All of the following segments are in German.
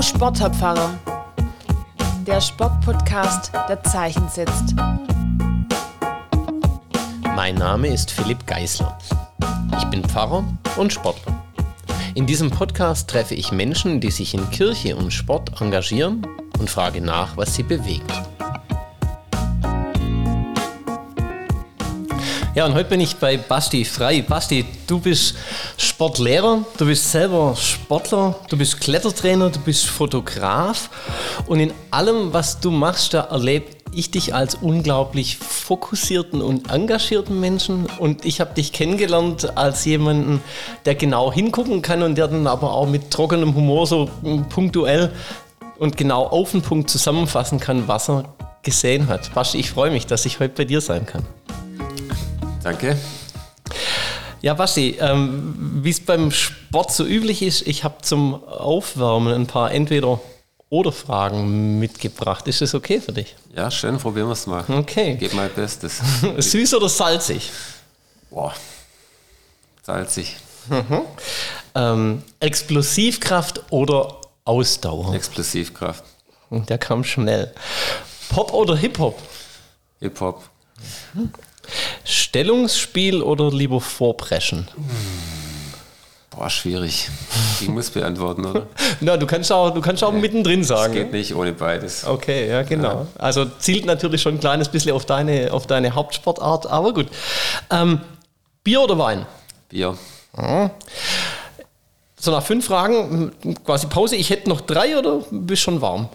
Hallo der Sportpodcast, der Zeichen setzt. Mein Name ist Philipp Geisler. Ich bin Pfarrer und Sportler. In diesem Podcast treffe ich Menschen, die sich in Kirche und Sport engagieren und frage nach, was sie bewegt. Ja, und heute bin ich bei Basti Frei. Basti, du bist Sportlehrer, du bist selber Sportler, du bist Klettertrainer, du bist Fotograf und in allem, was du machst, da erlebe ich dich als unglaublich fokussierten und engagierten Menschen und ich habe dich kennengelernt als jemanden, der genau hingucken kann und der dann aber auch mit trockenem Humor so punktuell und genau auf den Punkt zusammenfassen kann, was er gesehen hat. Basti, ich freue mich, dass ich heute bei dir sein kann. Danke. Ja, Basti, ähm, wie es beim Sport so üblich ist, ich habe zum Aufwärmen ein paar entweder oder Fragen mitgebracht. Ist das okay für dich? Ja, schön, probieren wir es mal. Okay. Gib mein Bestes. Süß oder salzig? Boah, salzig. Mhm. Ähm, Explosivkraft oder Ausdauer? Explosivkraft. Der kam schnell. Pop oder Hip-Hop? Hip-Hop. Mhm. Stellungsspiel oder lieber vorpreschen? Boah, schwierig. Ich muss beantworten, oder? Na, du kannst auch, du kannst auch nee, mittendrin sagen. Es geht nicht ohne beides. Okay, ja, genau. Ja. Also zielt natürlich schon ein kleines bisschen auf deine, auf deine Hauptsportart, aber gut. Ähm, Bier oder Wein? Bier. Ja. So, nach fünf Fragen, quasi Pause. Ich hätte noch drei oder bist schon warm?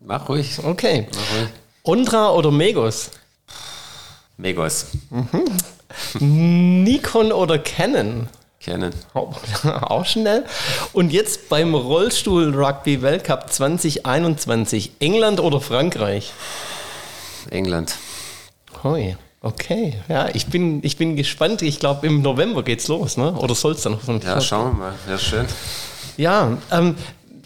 Mach ruhig. Okay. Mach ruhig. Ondra oder Megos? Megos. Mhm. Nikon oder Canon? Canon. Auch schnell. Und jetzt beim Rollstuhl-Rugby-Weltcup 2021. England oder Frankreich? England. Hoi. Okay, ja, ich bin, ich bin gespannt. Ich glaube, im November geht's los, ne? Oder soll es dann noch? Ja, schauen wir mal. Ja, schön. Ja, ähm,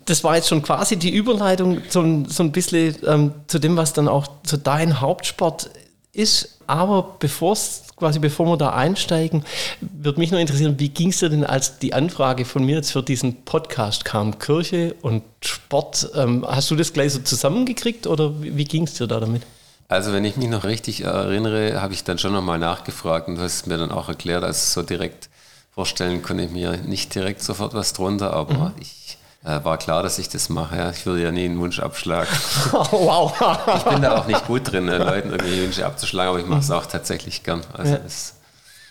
das war jetzt schon quasi die Überleitung zum, so ein bisschen ähm, zu dem, was dann auch zu deinem Hauptsport ist. Aber bevor quasi bevor wir da einsteigen, würde mich nur interessieren, wie ging es dir denn, als die Anfrage von mir jetzt für diesen Podcast kam? Kirche und Sport, ähm, hast du das gleich so zusammengekriegt oder wie, wie ging es dir da damit? Also wenn ich mich noch richtig erinnere, habe ich dann schon nochmal nachgefragt und du hast es mir dann auch erklärt, also so direkt vorstellen konnte ich mir nicht direkt sofort was drunter, aber mhm. ich war klar, dass ich das mache. Ich würde ja nie einen Wunsch abschlagen. wow. ich bin da auch nicht gut drin, äh, Leuten irgendwie Wünsche abzuschlagen, aber ich mache es auch tatsächlich gern. Also ja. das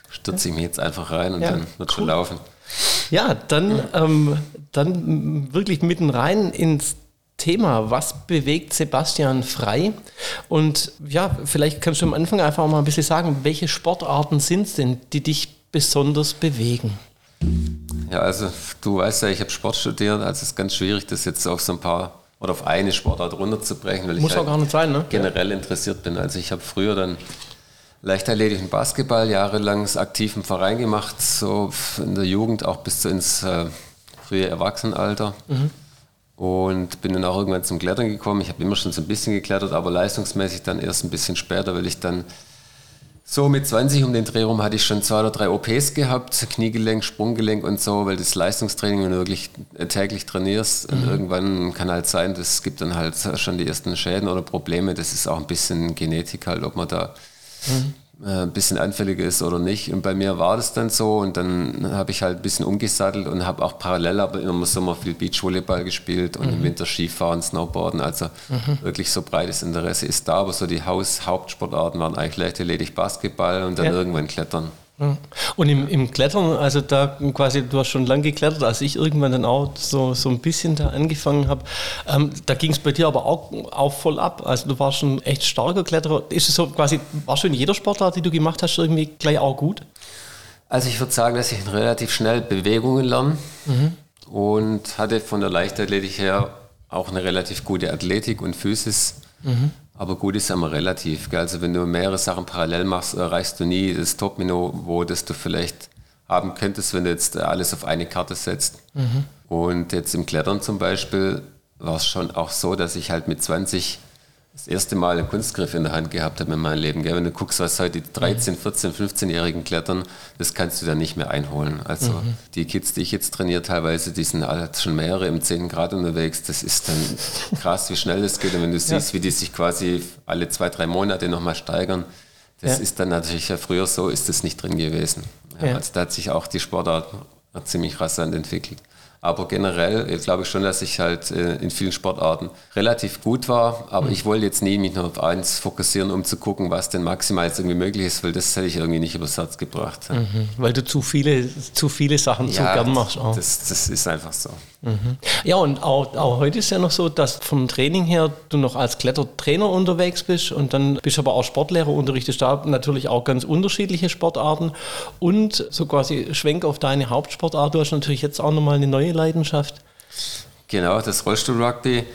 stürze ich mich jetzt einfach rein und ja, dann wird cool. schon laufen. Ja, dann, ähm, dann wirklich mitten rein ins Thema. Was bewegt Sebastian frei? Und ja, vielleicht kannst du am Anfang einfach mal ein bisschen sagen, welche Sportarten sind es denn, die dich besonders bewegen? Ja, also du weißt ja, ich habe Sport studiert, also es ist ganz schwierig, das jetzt auf so ein paar oder auf eine Sportart runterzubrechen, weil Muss ich halt auch gar nicht sein, ne? generell interessiert bin. Also ich habe früher dann leichtathletischen Basketball jahrelang aktiv im Verein gemacht, so in der Jugend auch bis ins äh, frühe Erwachsenenalter. Mhm. Und bin dann auch irgendwann zum Klettern gekommen. Ich habe immer schon so ein bisschen geklettert, aber leistungsmäßig dann erst ein bisschen später, weil ich dann so, mit 20 um den Dreh rum hatte ich schon zwei oder drei OPs gehabt, Kniegelenk, Sprunggelenk und so, weil das Leistungstraining, wenn du wirklich täglich trainierst, mhm. irgendwann kann halt sein, das gibt dann halt schon die ersten Schäden oder Probleme. Das ist auch ein bisschen Genetik halt, ob man da mhm. Äh, ein bisschen anfälliger ist oder nicht. Und bei mir war das dann so und dann habe ich halt ein bisschen umgesattelt und habe auch parallel aber im Sommer viel Beachvolleyball gespielt und mhm. im Winter Skifahren, Snowboarden. Also mhm. wirklich so breites Interesse ist da, aber so die Haus Hauptsportarten waren eigentlich leichtathletik Basketball und dann ja. irgendwann Klettern. Und im, im, Klettern, also da quasi, du hast schon lange geklettert, als ich irgendwann dann auch so, so ein bisschen da angefangen habe, ähm, da ging es bei dir aber auch, auch voll ab. Also du warst schon echt starker Kletterer. Ist es so quasi, warst du in jeder Sportart, die du gemacht hast, irgendwie gleich auch gut? Also ich würde sagen, dass ich relativ schnell Bewegungen lerne mhm. und hatte von der Leichtathletik her auch eine relativ gute Athletik und Physis. Mhm. Aber gut ist ja immer relativ. Gell? Also wenn du mehrere Sachen parallel machst, erreichst du nie das Top-Niveau, das du vielleicht haben könntest, wenn du jetzt alles auf eine Karte setzt. Mhm. Und jetzt im Klettern zum Beispiel war es schon auch so, dass ich halt mit 20 das erste Mal einen Kunstgriff in der Hand gehabt habe in meinem Leben. Gell? Wenn du guckst, was heute die 13, 14, 15-Jährigen klettern, das kannst du dann nicht mehr einholen. Also mhm. die Kids, die ich jetzt trainiere, teilweise, die sind alle schon mehrere im 10 Grad unterwegs. Das ist dann krass, wie schnell das geht. Und wenn du siehst, ja. wie die sich quasi alle zwei, drei Monate nochmal steigern, das ja. ist dann natürlich ja früher so, ist das nicht drin gewesen. Ja, also da hat sich auch die Sportart ziemlich rasant entwickelt. Aber generell glaube ich schon, dass ich halt äh, in vielen Sportarten relativ gut war. Aber mhm. ich wollte jetzt nie mich nur auf eins fokussieren, um zu gucken, was denn maximal jetzt irgendwie möglich ist, weil das hätte ich irgendwie nicht übers Herz gebracht. Mhm. Weil du zu viele, zu viele Sachen ja, zu gern machst. Auch. Das, das ist einfach so. Mhm. Ja, und auch, auch heute ist ja noch so, dass vom Training her du noch als Klettertrainer unterwegs bist und dann bist aber auch Sportlehrer, unterrichtest da natürlich auch ganz unterschiedliche Sportarten und so quasi Schwenk auf deine Hauptsportart. Du hast natürlich jetzt auch nochmal eine neue Leidenschaft. Genau, das Rollstuhl-Rugby.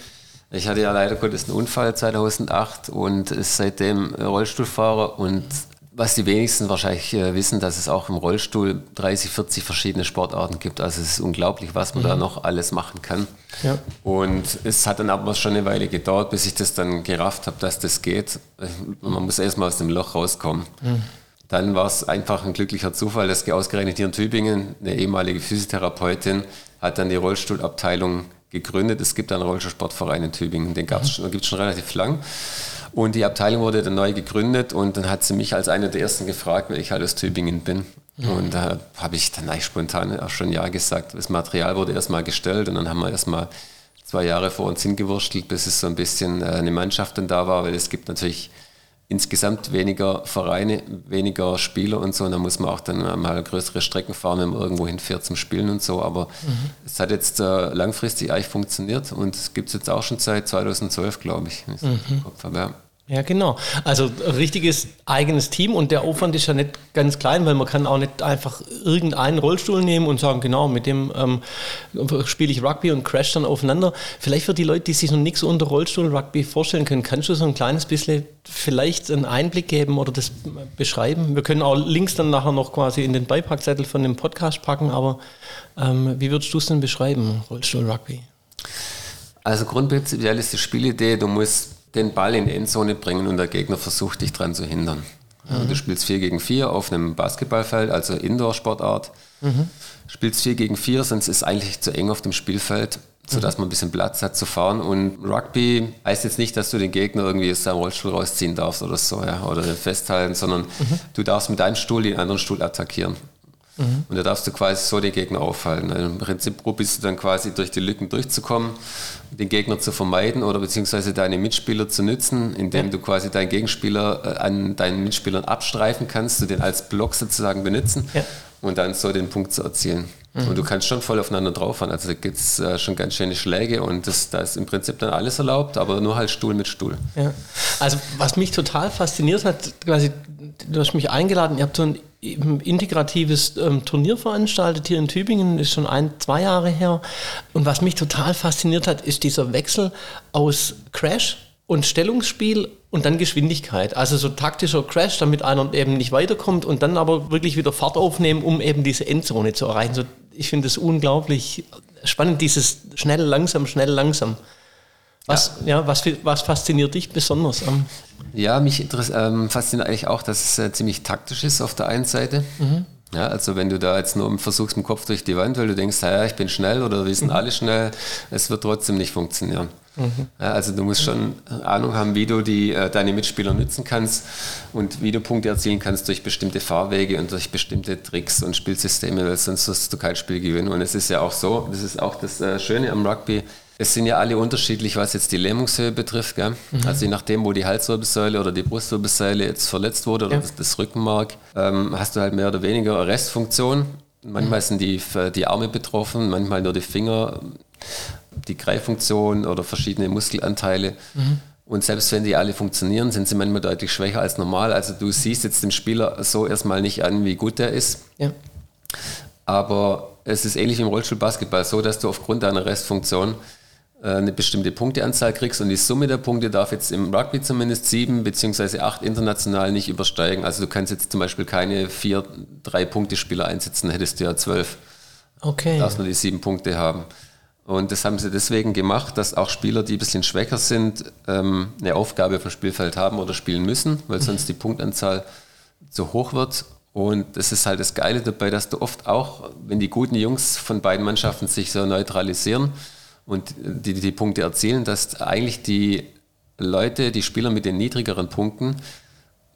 Ich hatte ja leider Gottes einen Unfall 2008 und ist seitdem Rollstuhlfahrer und was die wenigsten wahrscheinlich äh, wissen, dass es auch im Rollstuhl 30, 40 verschiedene Sportarten gibt. Also es ist unglaublich, was man mhm. da noch alles machen kann. Ja. Und es hat dann aber schon eine Weile gedauert, bis ich das dann gerafft habe, dass das geht. Man muss erstmal aus dem Loch rauskommen. Mhm. Dann war es einfach ein glücklicher Zufall, dass ausgerechnet hier in Tübingen eine ehemalige Physiotherapeutin hat dann die Rollstuhlabteilung gegründet. Es gibt einen Rollstuhlsportverein in Tübingen, den mhm. gibt es schon relativ lang. Und die Abteilung wurde dann neu gegründet und dann hat sie mich als einer der ersten gefragt, weil ich halt aus Tübingen bin. Mhm. Und da habe ich dann eigentlich spontan auch schon Ja gesagt. Das Material wurde erstmal gestellt und dann haben wir erstmal zwei Jahre vor uns hingewurschtelt, bis es so ein bisschen äh, eine Mannschaft dann da war, weil es gibt natürlich insgesamt weniger Vereine, weniger Spieler und so. Und da muss man auch dann mal größere Strecken fahren, wenn man irgendwo hinfährt zum Spielen und so. Aber mhm. es hat jetzt äh, langfristig eigentlich funktioniert und es gibt es jetzt auch schon seit 2012, glaube ich. Mhm. Kopf habe, ja. Ja, genau. Also richtiges eigenes Team und der Aufwand ist ja nicht ganz klein, weil man kann auch nicht einfach irgendeinen Rollstuhl nehmen und sagen, genau, mit dem ähm, spiele ich Rugby und crash dann aufeinander. Vielleicht für die Leute, die sich noch nichts unter Rollstuhl-Rugby vorstellen können, kannst du so ein kleines bisschen vielleicht einen Einblick geben oder das beschreiben? Wir können auch Links dann nachher noch quasi in den Beipackzettel von dem Podcast packen, aber ähm, wie würdest du es denn beschreiben, Rollstuhl-Rugby? Also grundprinzipiell ist die Spielidee, du musst den Ball in die Endzone bringen und der Gegner versucht dich daran zu hindern. Mhm. Du spielst 4 gegen 4 auf einem Basketballfeld, also Indoor-Sportart. Mhm. Spielst 4 gegen 4, sonst ist es eigentlich zu eng auf dem Spielfeld, sodass mhm. man ein bisschen Platz hat zu fahren. Und Rugby heißt jetzt nicht, dass du den Gegner irgendwie aus seinem Rollstuhl rausziehen darfst oder so, ja, oder festhalten, sondern mhm. du darfst mit deinem Stuhl den anderen Stuhl attackieren. Mhm. Und da darfst du quasi so den Gegner aufhalten. Also Im Prinzip probierst du dann quasi durch die Lücken durchzukommen, den Gegner zu vermeiden oder beziehungsweise deine Mitspieler zu nützen, indem ja. du quasi deinen Gegenspieler äh, an deinen Mitspielern abstreifen kannst, du den als Block sozusagen benutzen ja. und dann so den Punkt zu erzielen. Mhm. Und du kannst schon voll aufeinander drauffahren. Also da gibt es äh, schon ganz schöne Schläge und das, da ist im Prinzip dann alles erlaubt, aber nur halt Stuhl mit Stuhl. Ja. Also was mich total fasziniert hat, quasi, du hast mich eingeladen, ihr habt so ein integratives ähm, Turnier veranstaltet hier in Tübingen, ist schon ein, zwei Jahre her. Und was mich total fasziniert hat, ist dieser Wechsel aus Crash und Stellungsspiel und dann Geschwindigkeit. Also so taktischer Crash, damit einer eben nicht weiterkommt und dann aber wirklich wieder Fahrt aufnehmen, um eben diese Endzone zu erreichen. So, ich finde es unglaublich spannend, dieses schnell, langsam, schnell, langsam. Was, ja. ja was, was fasziniert dich besonders am ja, mich ähm, fasziniert eigentlich auch, dass es äh, ziemlich taktisch ist auf der einen Seite. Mhm. Ja, also wenn du da jetzt nur versuchst mit dem Kopf durch die Wand, weil du denkst, ja, ich bin schnell oder wir sind mhm. alle schnell, es wird trotzdem nicht funktionieren. Mhm. Ja, also du musst schon Ahnung haben, wie du die, äh, deine Mitspieler nützen kannst und wie du Punkte erzielen kannst durch bestimmte Fahrwege und durch bestimmte Tricks und Spielsysteme, weil sonst wirst du kein Spiel gewinnen. Und es ist ja auch so, das ist auch das äh, Schöne am Rugby, es sind ja alle unterschiedlich, was jetzt die Lähmungshöhe betrifft. Mhm. Also je nachdem, wo die Halswirbelsäule oder die Brustwirbelsäule jetzt verletzt wurde oder ja. das, Rückenmark, ähm, hast du halt mehr oder weniger Restfunktion. Manchmal mhm. sind die, die Arme betroffen, manchmal nur die Finger, die Greiffunktion oder verschiedene Muskelanteile. Mhm. Und selbst wenn die alle funktionieren, sind sie manchmal deutlich schwächer als normal. Also du siehst jetzt dem Spieler so erstmal nicht an, wie gut der ist. Ja. Aber es ist ähnlich wie im Rollstuhlbasketball so, dass du aufgrund deiner Restfunktion äh, eine bestimmte Punkteanzahl kriegst und die Summe der Punkte darf jetzt im Rugby zumindest sieben beziehungsweise acht international nicht übersteigen. Also du kannst jetzt zum Beispiel keine vier, drei Punkte Spieler einsetzen, hättest du ja zwölf. Okay. Du darfst nur die sieben Punkte haben. Und das haben sie deswegen gemacht, dass auch Spieler, die ein bisschen schwächer sind, ähm, eine Aufgabe vom Spielfeld haben oder spielen müssen, weil sonst die Punktanzahl zu hoch wird. Und das ist halt das Geile dabei, dass du oft auch, wenn die guten Jungs von beiden Mannschaften sich so neutralisieren und die, die Punkte erzielen, dass eigentlich die Leute, die Spieler mit den niedrigeren Punkten,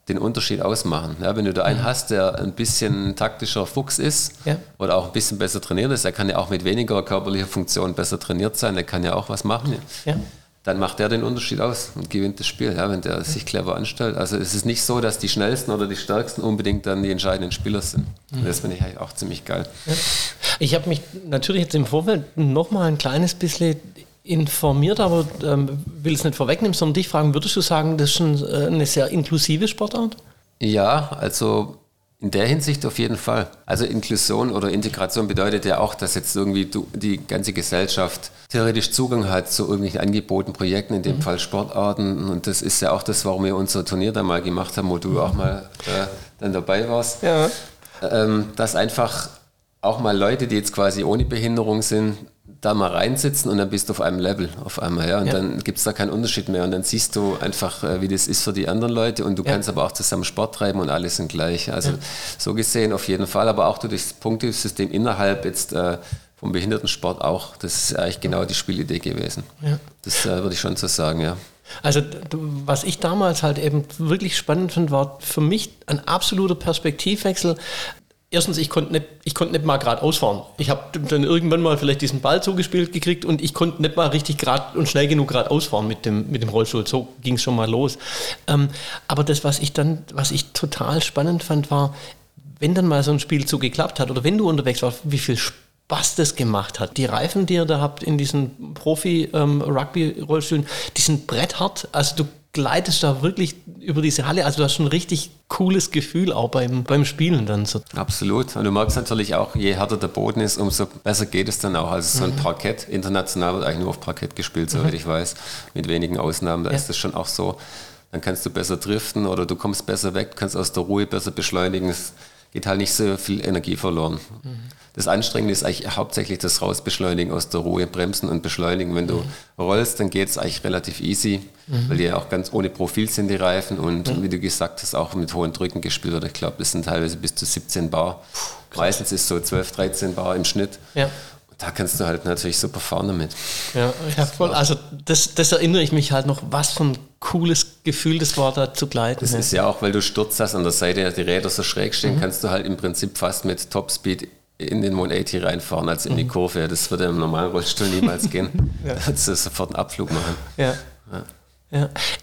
den Unterschied ausmachen. Ja, wenn du da einen hast, der ein bisschen taktischer Fuchs ist Ja. oder auch ein bisschen besser trainiert ist, der kann ja auch mit weniger körperlicher Funktion besser trainiert sein, der kann ja auch was machen. Ja. Dann macht der den Unterschied aus und gewinnt das Spiel, ja, wenn der sich clever anstellt. Also es ist nicht so, dass die schnellsten oder die stärksten unbedingt dann die entscheidenden Spieler sind. Mhm. Das finde ich eigentlich auch ziemlich geil. Ich habe mich natürlich jetzt im Vorfeld noch mal ein kleines bisschen informiert, aber ähm, will es nicht vorwegnehmen, sondern dich fragen, würdest du sagen, das ist ein, äh, eine sehr inklusive Sportart? Ja, also in der Hinsicht auf jeden Fall. Also Inklusion oder Integration bedeutet ja auch, dass jetzt irgendwie die ganze Gesellschaft theoretisch Zugang hat zu irgendwelchen Angeboten, Projekten, in dem Fall Sportarten. Und das ist ja auch das, warum wir unser Turnier da mal gemacht haben, wo du auch mal äh, dann dabei warst. Ja. Ähm, dass einfach auch mal Leute, die jetzt quasi ohne Behinderung sind, da mal reinsitzen und dann bist du auf einem Level auf einmal, ja. Und Ja. dann gibt es da keinen Unterschied mehr. Und dann siehst du einfach, äh, wie das ist für die anderen Leute und du Ja. kannst aber auch zusammen Sport treiben und alle sind gleich. Also so gesehen auf jeden Fall, aber auch durch das Punktesystem innerhalb jetzt äh, vom Behindertensport auch. Das ist eigentlich genau die Spielidee gewesen. Ja. Das äh, würde ich schon so sagen, ja. Also was ich damals halt eben wirklich spannend fand, war für mich ein absoluter Perspektivwechsel. Erstens, ich konnte nicht, ich nicht mal gerade ausfahren. Ich habe dann irgendwann mal vielleicht diesen Ball zugespielt gekriegt und ich konnte nicht mal richtig gerade und schnell genug gerade ausfahren mit dem, mit dem Rollstuhl. So ging es schon mal los. Ähm, aber das, was ich dann, was ich total spannend fand, war, wenn dann mal so ein Spiel so geklappt hat oder wenn du unterwegs warst, wie viel Spaß das gemacht hat. Die Reifen, die ihr da habt in diesen Profi-Rugby-Rollstühlen, die sind bretthart. Also du gleitest da wirklich über diese Halle. Also du hast schon ein richtig cooles Gefühl auch beim, beim Spielen dann so. Absolut. Und du merkst natürlich auch, je härter der Boden ist, umso besser geht es dann auch. Also so ein Parkett, international wird eigentlich nur auf Parkett gespielt, soweit ich weiß, mit wenigen Ausnahmen. Da Ja. ist das schon auch so. Dann kannst du besser driften oder du kommst besser weg, kannst aus der Ruhe besser beschleunigen. Es geht halt nicht so viel Energie verloren. Das Anstrengende ist eigentlich hauptsächlich das Rausbeschleunigen aus der Ruhe, bremsen und beschleunigen. Wenn du rollst, dann geht es eigentlich relativ easy, weil die ja auch ganz ohne Profil sind, die Reifen. Und wie du gesagt hast, auch mit hohen Drücken gespielt wird. Ich glaube, das sind teilweise bis zu 17 Bar. Meistens ist so 12, 13 Bar im Schnitt. Ja. Da kannst du halt natürlich super fahren damit. Ja, ja voll. Also das, das erinnere ich mich halt noch, was für ein cooles Gefühl das war, da zu gleiten. Das ja. ist ja auch, weil du Sturz hast, an der Seite die Räder so schräg stehen, kannst du halt im Prinzip fast mit Topspeed in den 180 reinfahren, als in die Kurve. Das würde im normalen Rollstuhl niemals gehen. Da würdest du sofort einen Abflug machen. Ja. Ja.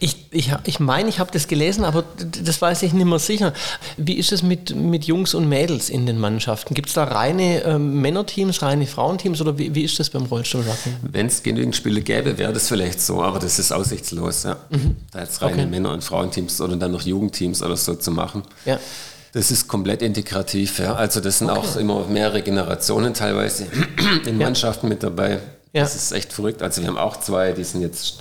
Ich, ich, ich meine, ich habe das gelesen, aber das weiß ich nicht mehr sicher. Wie ist es mit, mit Jungs und Mädels in den Mannschaften? Gibt es da reine ähm, Männerteams, reine Frauenteams oder wie, wie ist das beim Rollstuhlrugby? Wenn es genügend Spiele gäbe, wäre das vielleicht so, aber das ist aussichtslos. Ja. Da jetzt reine Okay. Männer- und Frauenteams oder dann noch Jugendteams oder so zu machen. Ja. Das ist komplett integrativ. Ja. Also das sind auch immer mehrere Generationen teilweise in Mannschaften mit dabei. Ja. Das ist echt verrückt. Also wir haben auch zwei, die sind jetzt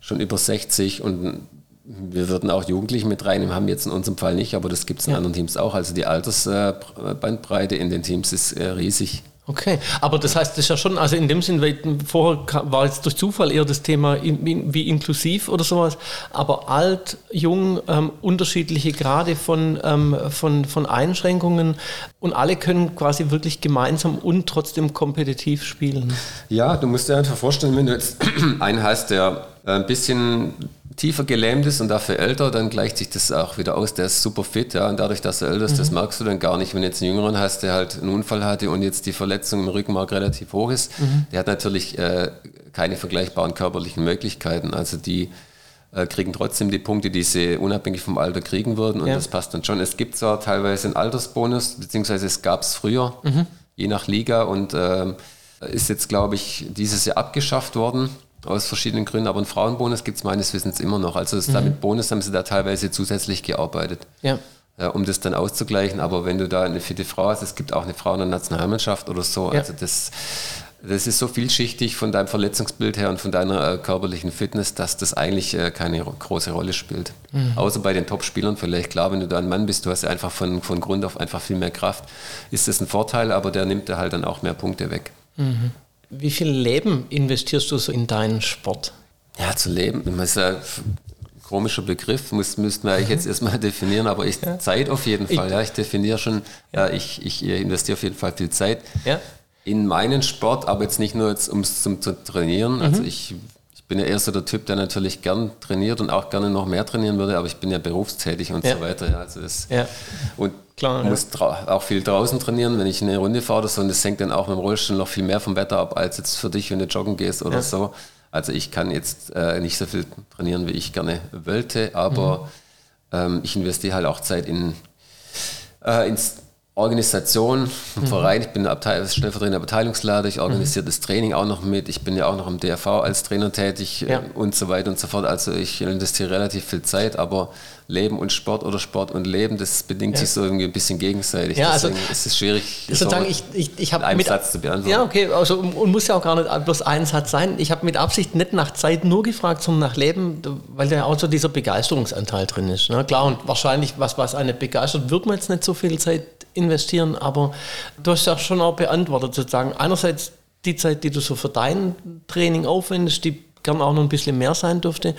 schon über 60 und wir würden auch Jugendliche mit reinnehmen, haben jetzt in unserem Fall nicht, aber das gibt es in Ja. anderen Teams auch. Also die Altersbandbreite in den Teams ist äh, riesig. Okay, aber das heißt, das ist ja schon, also in dem Sinn, weil vorher war jetzt durch Zufall eher das Thema wie inklusiv oder sowas, aber alt, jung, ähm, unterschiedliche Grade von, ähm, von, von Einschränkungen und alle können quasi wirklich gemeinsam und trotzdem kompetitiv spielen. Ja, du musst dir einfach vorstellen, wenn du jetzt einen hast, der ein bisschen tiefer gelähmt ist und dafür älter, dann gleicht sich das auch wieder aus. Der ist super fit, ja, und dadurch, dass er älter ist, das merkst du dann gar nicht. Wenn du jetzt einen Jüngeren hast, der halt einen Unfall hatte und jetzt die Verletzung im Rückenmark relativ hoch ist, der hat natürlich äh, keine vergleichbaren körperlichen Möglichkeiten. Also die äh, kriegen trotzdem die Punkte, die sie unabhängig vom Alter kriegen würden und Ja. das passt dann schon. Es gibt zwar teilweise einen Altersbonus, beziehungsweise es gab es früher, je nach Liga und ähm, ist jetzt, glaube ich, dieses Jahr abgeschafft worden aus verschiedenen Gründen, aber einen Frauenbonus gibt es meines Wissens immer noch. Also das damit Bonus haben sie da teilweise zusätzlich gearbeitet, Ja. ja, um das dann auszugleichen. Aber wenn du da eine fitte Frau hast, es gibt auch eine Frau in der Nationalmannschaft oder so, Ja. also das, das ist so vielschichtig von deinem Verletzungsbild her und von deiner äh, körperlichen Fitness, dass das eigentlich äh, keine ro- große Rolle spielt. Außer bei den Top-Spielern vielleicht. Klar, wenn du da ein Mann bist, du hast ja einfach von, von Grund auf einfach viel mehr Kraft, ist das ein Vorteil, aber der nimmt dir halt dann auch mehr Punkte weg. Wie viel Leben investierst du so in deinen Sport? Ja, zu leben, das ist ein komischer Begriff, muss, müssten wir eigentlich jetzt erstmal definieren, aber ich, ja. Zeit auf jeden Fall. Ich, ja, ich definiere schon, ja, ja ich, ich investiere auf jeden Fall viel Zeit ja. in meinen Sport, aber jetzt nicht nur jetzt, um es zu trainieren. Mhm. Also ich bin ja eher so der Typ, der natürlich gern trainiert und auch gerne noch mehr trainieren würde, aber ich bin ja berufstätig und so weiter. Also das. Und Klar, muss ja. auch viel draußen trainieren, wenn ich eine Runde fahre oder so. Und das hängt dann auch mit dem Rollstuhl noch viel mehr vom Wetter ab, als jetzt für dich, wenn du joggen gehst oder so. Also ich kann jetzt äh, nicht so viel trainieren, wie ich gerne wollte, aber mhm. ähm, ich investiere halt auch Zeit in, äh, ins Organisation mhm. Verein. Ich bin Abteil stellvertretender Abteilungsleiter, ich organisiere mhm. das Training auch noch mit. Ich bin ja auch noch im DRV als Trainer tätig ja. und so weiter und so fort. Also ich investiere relativ viel Zeit, aber Leben und Sport oder Sport und Leben, das bedingt ja. sich so irgendwie ein bisschen gegenseitig. Ja, also Deswegen ist es schwierig, sozusagen, ich, ich, ich habe mit Satz zu beantworten. Ja, okay, also, und muss ja auch gar nicht bloß ein Satz sein. Ich habe mit Absicht nicht nach Zeit nur gefragt, sondern nach Leben, weil da auch so dieser Begeisterungsanteil drin ist. Ne? Klar, und wahrscheinlich, was, was eine begeistert, wird man jetzt nicht so viel Zeit investieren, aber du hast ja schon auch beantwortet, sozusagen. Einerseits die Zeit, die du so für dein Training aufwendest, die gern auch noch ein bisschen mehr sein dürfte.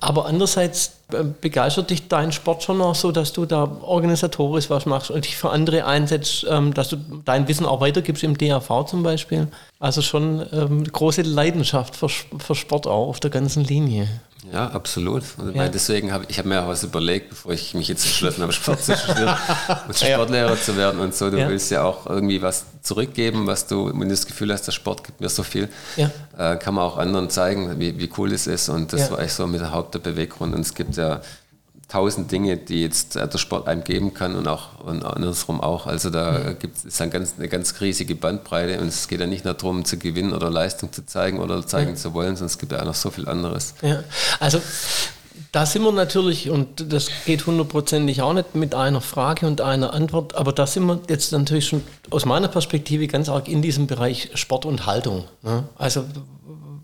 Aber andererseits äh, begeistert dich dein Sport schon auch so, dass du da organisatorisch was machst und dich für andere einsetzt, ähm, dass du dein Wissen auch weitergibst im DAV zum Beispiel. Also schon ähm, große Leidenschaft für, für Sport auch auf der ganzen Linie. Ja, absolut. Also ja. deswegen habe ich hab mir auch was überlegt, bevor ich mich jetzt entschlossen habe, Sport zu studieren und Sportlehrer ja. zu werden und so. Du ja. willst ja auch irgendwie was zurückgeben, was du, wenn du das Gefühl hast, der Sport gibt mir so viel, äh, kann man auch anderen zeigen, wie, wie cool es ist. Und das war echt so mit der Haupt der Beweggrund. Und es gibt ja tausend Dinge, die jetzt äh, der Sport einem geben kann und auch und andersrum auch. Also da mhm. gibt es eine ganz, eine ganz riesige Bandbreite und es geht ja nicht nur darum zu gewinnen oder Leistung zu zeigen oder zeigen ja. zu wollen, sondern es gibt ja auch noch so viel anderes. Ja, also da sind wir natürlich, und das geht hundertprozentig auch nicht mit einer Frage und einer Antwort, aber da sind wir jetzt natürlich schon aus meiner Perspektive ganz arg in diesem Bereich Sport und Haltung. Ne? Also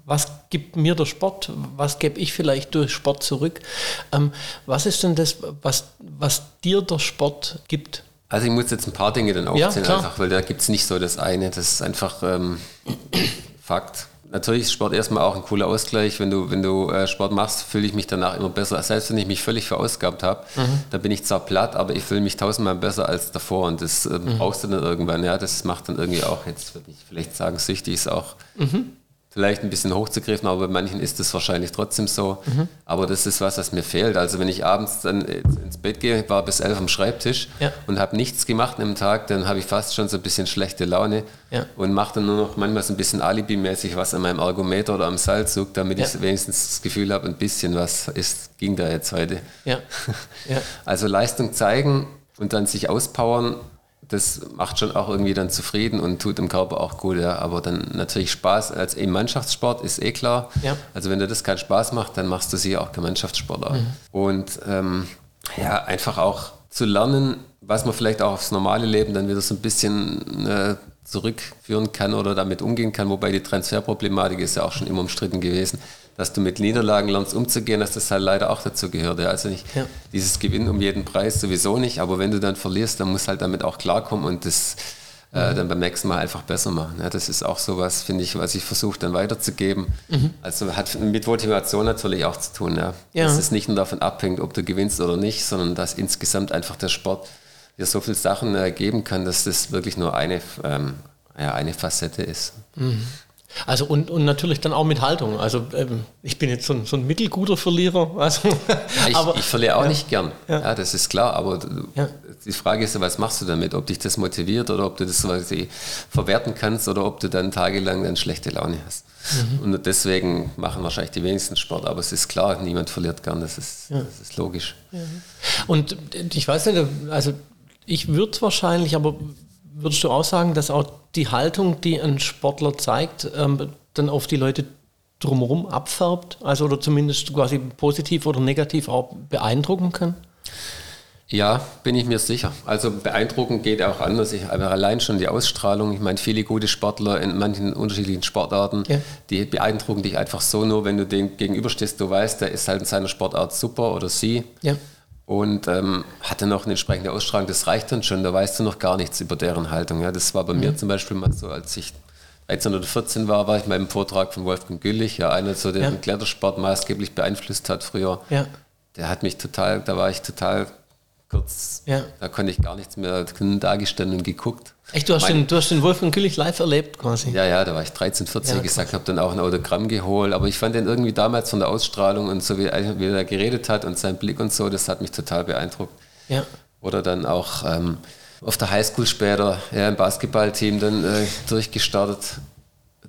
was gibt mir der Sport, was gebe ich vielleicht durch Sport zurück. Ähm, was ist denn das, was, was dir der Sport gibt? Also ich muss jetzt ein paar Dinge dann aufzählen, ja, einfach, weil da gibt es nicht so das eine, das ist einfach ähm, Fakt. Natürlich ist Sport erstmal auch ein cooler Ausgleich. Wenn du, wenn du äh, Sport machst, fühle ich mich danach immer besser. Selbst wenn ich mich völlig verausgabt habe, mhm. dann bin ich zwar platt, aber ich fühle mich tausendmal besser als davor. Und das äh, mhm. brauchst du dann irgendwann. Ja, das macht dann irgendwie auch, jetzt würde ich vielleicht sagen, süchtig ist auch mhm vielleicht ein bisschen hochzugreifen, aber bei manchen ist es wahrscheinlich trotzdem so. Mhm. Aber das ist was, was mir fehlt. Also wenn ich abends dann ins Bett gehe, war bis elf am Schreibtisch ja. und habe nichts gemacht am Tag, dann habe ich fast schon so ein bisschen schlechte Laune ja. und mache dann nur noch manchmal so ein bisschen Alibi-mäßig was an meinem Ergometer oder am Seilzug, damit ja. ich wenigstens das Gefühl habe, ein bisschen was ist, ging da jetzt heute. Also Leistung zeigen und dann sich auspowern das macht schon auch irgendwie dann zufrieden und tut dem Körper auch gut. Ja. Aber dann natürlich Spaß als im Mannschaftssport ist eh klar. Ja. Also wenn dir das keinen Spaß macht, dann machst du sie auch kein Mannschaftssportler. Mhm. Und ähm, ja, einfach auch zu lernen, was man vielleicht auch aufs normale Leben dann wieder so ein bisschen äh, zurückführen kann oder damit umgehen kann. Wobei die Transferproblematik ist ja auch schon immer umstritten gewesen dass du mit Niederlagen lernst umzugehen, dass das halt leider auch dazu gehört. Ja. Also nicht ja. dieses Gewinnen um jeden Preis sowieso nicht, aber wenn du dann verlierst, dann musst du halt damit auch klarkommen und das äh, mhm. dann beim nächsten Mal einfach besser machen. Ja, das ist auch so was, finde ich, was ich versuche dann weiterzugeben. Mhm. Also hat mit Motivation natürlich auch zu tun. Ja. ja. Dass es nicht nur davon abhängt, ob du gewinnst oder nicht, sondern dass insgesamt einfach der Sport dir so viele Sachen äh, geben kann, dass das wirklich nur eine, ähm, ja, eine Facette ist. Mhm. Also und, und natürlich dann auch mit Haltung. Also ähm, ich bin jetzt so ein, so ein mittelguter Verlierer. Also, ja, ich, aber, ich verliere auch ja, nicht gern. Ja. ja. das ist klar. Aber die Frage ist, was machst du damit? Ob dich das motiviert oder ob du das verwerten kannst oder ob du dann tagelang dann schlechte Laune hast. Mhm. Und deswegen machen wahrscheinlich die wenigsten Sport. Aber es ist klar, niemand verliert gern. Das ist, das ist logisch. Und ich weiß nicht, also ich würde wahrscheinlich, aber würdest du auch sagen, dass auch die Haltung, die ein Sportler zeigt, ähm, dann auf die Leute drumherum abfärbt? Also oder zumindest quasi positiv oder negativ auch beeindrucken kann? Ja, bin ich mir sicher. Also beeindruckend geht auch anders. Ich, aber allein schon die Ausstrahlung. Ich meine, viele gute Sportler in manchen unterschiedlichen Sportarten, ja. die beeindrucken dich einfach so nur, wenn du dem gegenüberstehst, du weißt, der ist halt in seiner Sportart super oder sie. Ja und ähm, hatte noch eine entsprechende Ausstrahlung. Das reicht dann schon, da weißt du noch gar nichts über deren Haltung. Ja, das war bei mhm. mir zum Beispiel mal so, als ich 13 oder 14 war, war ich mal im Vortrag von Wolfgang Güllich, ja, einer, so, der Ja. den Klettersport maßgeblich beeinflusst hat früher. Ja. Der hat mich total, da war ich total kurz, Ja. da konnte ich gar nichts mehr, da gestanden und geguckt. Echt, du hast, Meine- den, du hast den Wolfgang Güllich live erlebt quasi. Ja, ja, da war ich 13, 14 Ja, gesagt, habe dann auch ein Autogramm geholt, aber ich fand den irgendwie damals von der Ausstrahlung und so, wie, er- wie er geredet hat und sein Blick und so, das hat mich total beeindruckt. Ja. Oder dann auch ähm, auf der Highschool später ja, im Basketballteam dann äh, durchgestartet.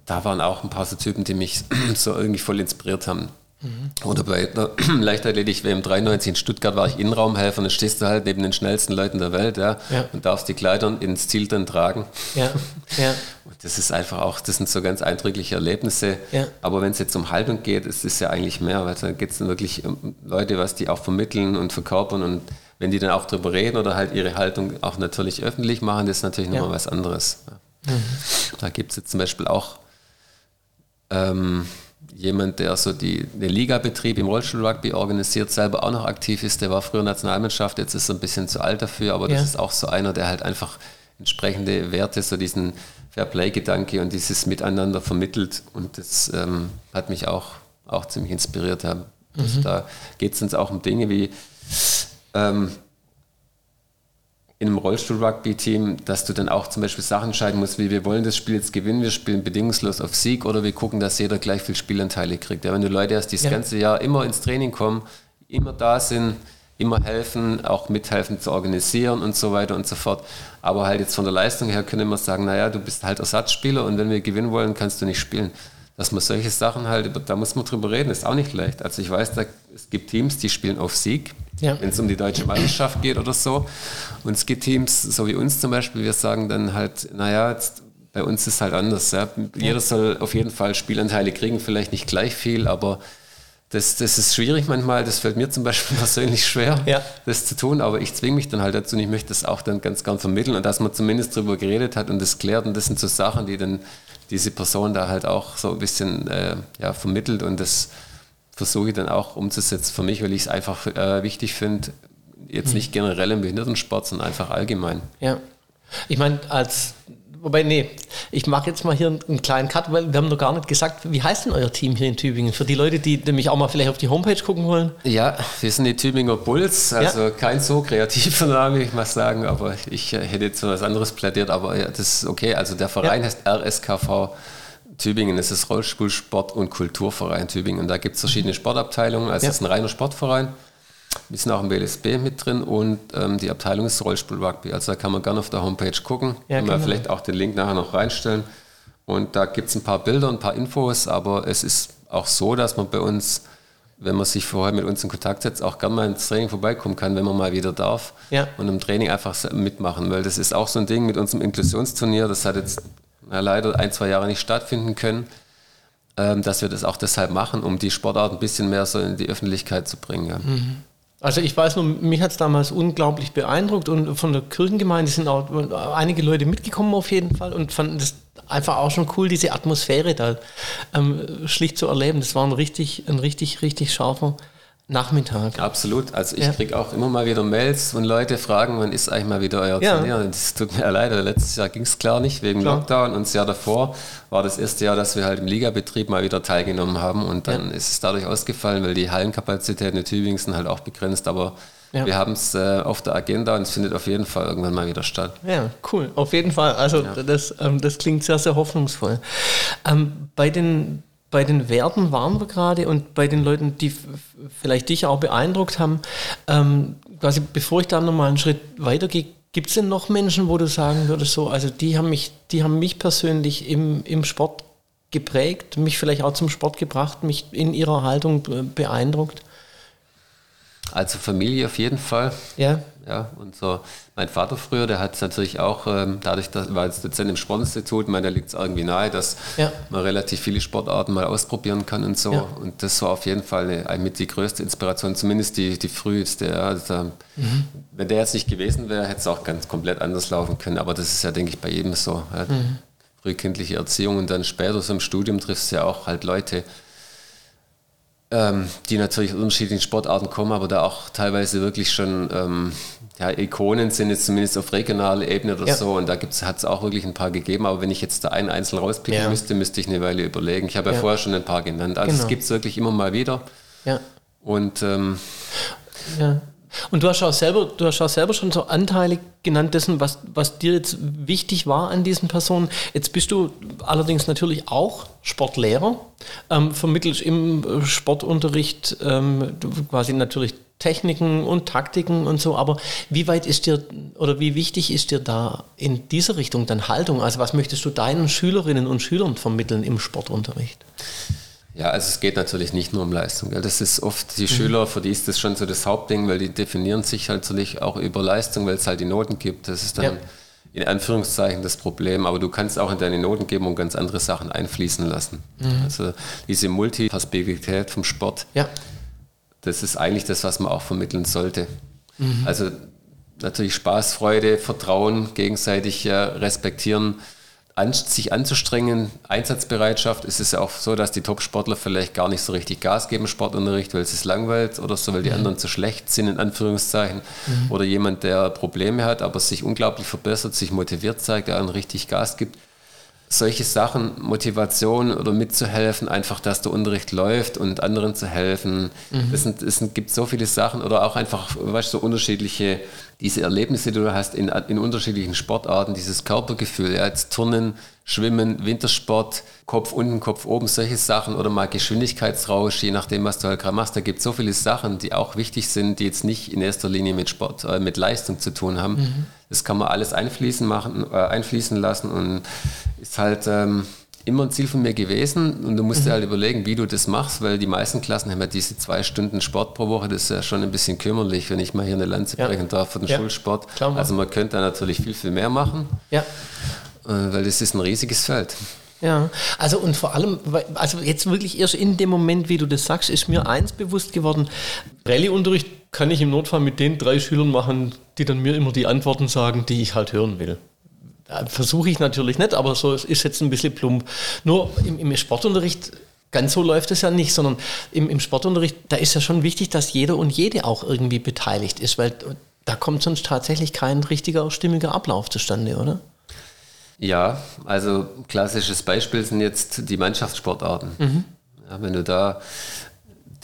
Da waren auch ein paar so Typen, die mich so irgendwie voll inspiriert haben. Mhm. Oder bei der Leichtathletik WM 93 in Stuttgart war ich Innenraumhelfer und dann stehst du halt neben den schnellsten Leuten der Welt ja, Ja. und darfst die Kleider ins Ziel dann tragen. Ja. Ja. Und das ist einfach auch, das sind so ganz eindrückliche Erlebnisse. Ja. Aber wenn es jetzt um Haltung geht, ist es ja eigentlich mehr, weil da geht es dann wirklich um Leute, was die auch vermitteln und verkörpern und wenn die dann auch drüber reden oder halt ihre Haltung auch natürlich öffentlich machen, das ist natürlich Ja. nochmal was anderes. Ja. Da gibt es jetzt zum Beispiel auch ähm, jemand, der so die, den Ligabetrieb im Rollstuhl-Rugby organisiert, selber auch noch aktiv ist. Der war früher Nationalmannschaft, jetzt ist er ein bisschen zu alt dafür, aber das Ja. ist auch so einer, der halt einfach entsprechende Werte, so diesen Fairplay-Gedanke und dieses Miteinander vermittelt. Und das ähm, hat mich auch, auch ziemlich inspiriert. Ja. Also Da geht es uns auch um Dinge wie ähm, in einem Rollstuhl-Rugby-Team, dass du dann auch zum Beispiel Sachen entscheiden musst, wie wir wollen das Spiel jetzt gewinnen, wir spielen bedingungslos auf Sieg oder wir gucken, dass jeder gleich viel Spielanteile kriegt. Ja, wenn du Leute hast, die das Ja. ganze Jahr immer ins Training kommen, immer da sind, immer helfen, auch mithelfen zu organisieren und so weiter und so fort. Aber halt jetzt von der Leistung her können wir sagen, naja, du bist halt Ersatzspieler und wenn wir gewinnen wollen, kannst du nicht spielen. Dass man solche Sachen halt, da muss man drüber reden, ist auch nicht leicht. Also ich weiß, da, es gibt Teams, die spielen auf Sieg, Ja. wenn es um die deutsche Meisterschaft geht oder so. Und es gibt Teams, so wie uns zum Beispiel, wir sagen dann halt, naja, jetzt, bei uns ist halt anders. Ja. Jeder soll auf jeden Fall Spielanteile kriegen, vielleicht nicht gleich viel, aber das, das ist schwierig manchmal. Das fällt mir zum Beispiel persönlich schwer, Ja. das zu tun, aber ich zwinge mich dann halt dazu und ich möchte das auch dann ganz gern vermitteln und dass man zumindest darüber geredet hat und das klärt. Und das sind so Sachen, die dann diese Person da halt auch so ein bisschen äh, ja, vermittelt und das versuche ich dann auch umzusetzen für mich, weil ich es einfach äh, wichtig finde, jetzt nicht generell im Behindertensport, sondern einfach allgemein. Ja. Ich meine, als. Wobei, nee, ich mache jetzt mal hier einen kleinen Cut, weil wir haben noch gar nicht gesagt, wie heißt denn euer Team hier in Tübingen? Für die Leute, die nämlich auch mal vielleicht auf die Homepage gucken wollen. Ja, wir sind die Tübinger Bulls, also kein so kreativer Name, ich muss sagen, aber ich äh, hätte jetzt für was anderes plädiert, aber ja, das ist okay. Also der Verein Ja. heißt RSKV Tübingen, das ist Rollstuhl, Sport und Kulturverein Tübingen. Und da gibt es verschiedene Sportabteilungen, also Ja. es ist ein reiner Sportverein. Wir sind auch im BLSB mit drin und ähm, die Abteilung ist Rollstuhl Rugby. Also da kann man gerne auf der Homepage gucken. Ja, wir genau. vielleicht auch den Link nachher noch reinstellen. Und da gibt es ein paar Bilder, ein paar Infos, aber es ist auch so, dass man bei uns, wenn man sich vorher mit uns in Kontakt setzt, auch gerne mal ins Training vorbeikommen kann, wenn man mal wieder darf. Ja. Und im Training einfach mitmachen, weil das ist auch so ein Ding mit unserem Inklusionsturnier, das hat jetzt na, leider ein, zwei Jahre nicht stattfinden können, ähm, dass wir das auch deshalb machen, um die Sportart ein bisschen mehr so in die Öffentlichkeit zu bringen. Ja. Also ich weiß nur, mich hat es damals unglaublich beeindruckt und von der Kirchengemeinde sind auch einige Leute mitgekommen auf jeden Fall und fanden das einfach auch schon cool, diese Atmosphäre da ähm, schlicht zu erleben. Das war ein richtig, ein richtig, richtig scharfer Nachmittag. Absolut. Also ich Ja. kriege auch immer mal wieder Mails und Leute fragen, wann ist eigentlich mal wieder euer Ja. Turnier? Und Das tut mir leid, letztes Jahr ging es klar nicht wegen Klar. Lockdown und das Jahr davor war das erste Jahr, dass wir halt im Ligabetrieb mal wieder teilgenommen haben und dann ist es dadurch ausgefallen, weil die Hallenkapazitäten in Tübingen sind halt auch begrenzt, aber Ja. wir haben es äh, auf der Agenda und es findet auf jeden Fall irgendwann mal wieder statt. Ja, cool. Auf jeden Fall. Also das, ähm, das klingt sehr, sehr hoffnungsvoll. Ähm, bei, den, bei den Werten waren wir gerade und bei den Leuten, die vielleicht dich auch beeindruckt haben, ähm, quasi bevor ich da nochmal einen Schritt weitergehe, gibt es denn noch Menschen, wo du sagen würdest, so, also die haben mich, die haben mich persönlich im, im Sport geprägt, mich vielleicht auch zum Sport gebracht, mich in ihrer Haltung be- beeindruckt? Also Familie auf jeden Fall. Ja, Ja, und so, mein Vater früher, der hat es natürlich auch, ähm, dadurch, dass er war jetzt Dozent im Sportinstitut, meiner liegt es irgendwie nahe, dass Ja. man relativ viele Sportarten mal ausprobieren kann und so. Ja. Und das war auf jeden Fall eine, eine mit die größte Inspiration, zumindest die, die früheste. Ja. Also da, Mhm. Wenn der jetzt nicht gewesen wäre, hätte es auch ganz komplett anders laufen können. Aber das ist ja, denke ich, bei jedem so. Ja. Mhm. Frühkindliche Erziehung und dann später so im Studium triffst du ja auch halt Leute, ähm, die natürlich aus unterschiedlichen Sportarten kommen, aber da auch teilweise wirklich schon ähm, ja, Ikonen sind, jetzt zumindest auf regionaler Ebene oder Ja. so. Und da hat es auch wirklich ein paar gegeben. Aber wenn ich jetzt da einen einzeln rauspicken Ja. müsste, müsste ich eine Weile überlegen. Ich habe ja, vorher schon ein paar genannt. Also Genau. es gibt es wirklich immer mal wieder. Ja. Und ähm, Ja. Und du hast auch selber, du hast auch selber schon so Anteile genannt dessen, was, was dir jetzt wichtig war an diesen Personen. Jetzt bist du allerdings natürlich auch Sportlehrer, ähm, vermittelst im äh, Sportunterricht ähm, quasi natürlich Techniken und Taktiken und so, aber wie weit ist dir oder wie wichtig ist dir da in dieser Richtung dann Haltung? Also was möchtest du deinen Schülerinnen und Schülern vermitteln im Sportunterricht? Ja, also es geht natürlich nicht nur um Leistung. Gell? Das ist oft Mhm. die Schüler, für die ist das schon so das Hauptding, weil die definieren sich halt natürlich auch über Leistung, weil es halt die Noten gibt. Das ist dann Ja. in Anführungszeichen das Problem. Aber du kannst auch in deine Notengebung ganz andere Sachen einfließen lassen. Mhm. Also diese Multiperspektivität vom Sport, Ja, das ist eigentlich das, was man auch vermitteln sollte. Also natürlich Spaß, Freude, Vertrauen, gegenseitig äh, respektieren, an, sich anzustrengen, Einsatzbereitschaft. Es ist ja auch so, dass die Top-Sportler vielleicht gar nicht so richtig Gas geben im Sportunterricht, weil es ist langweilt oder so, weil die anderen zu schlecht sind, in Anführungszeichen. Oder jemand, der Probleme hat, aber sich unglaublich verbessert, sich motiviert zeigt, der einen richtig Gas gibt solche Sachen, Motivation oder mitzuhelfen, einfach, dass der Unterricht läuft und anderen zu helfen. Es, sind, es gibt so viele Sachen oder auch einfach, weißt du, so unterschiedliche, diese Erlebnisse, die du hast in, in unterschiedlichen Sportarten, dieses Körpergefühl, ja, jetzt Turnen, Schwimmen, Wintersport, Kopf unten, Kopf oben, solche Sachen oder mal Geschwindigkeitsrausch, je nachdem, was du halt gerade machst. Da gibt es so viele Sachen, die auch wichtig sind, die jetzt nicht in erster Linie mit Sport, äh, mit Leistung zu tun haben. Das kann man alles einfließen, machen, äh, einfließen lassen und ist halt ähm, immer ein Ziel von mir gewesen. Und du musst dir halt überlegen, wie du das machst, weil die meisten Klassen haben ja diese zwei Stunden Sport pro Woche. Das ist ja schon ein bisschen kümmerlich, wenn ich mal hier eine Lanze Ja. brechen darf für den Ja. Schulsport. Klar. Also man könnte da natürlich viel, viel mehr machen, ja. äh, weil das ist ein riesiges Feld. Ja, also und vor allem, also jetzt wirklich erst in dem Moment, wie du das sagst, ist mir eins bewusst geworden. Rallye-Unterricht kann ich im Notfall mit den drei Schülern machen, die dann mir immer die Antworten sagen, die ich halt hören will. Versuche ich natürlich nicht, aber so es ist jetzt ein bisschen plump. Nur im, im Sportunterricht, ganz so läuft es ja nicht, sondern im, im Sportunterricht, da ist ja schon wichtig, dass jeder und jede auch irgendwie beteiligt ist, weil da kommt sonst tatsächlich kein richtiger, stimmiger Ablauf zustande, oder? Ja, also klassisches Beispiel sind jetzt die Mannschaftssportarten. Ja, wenn du da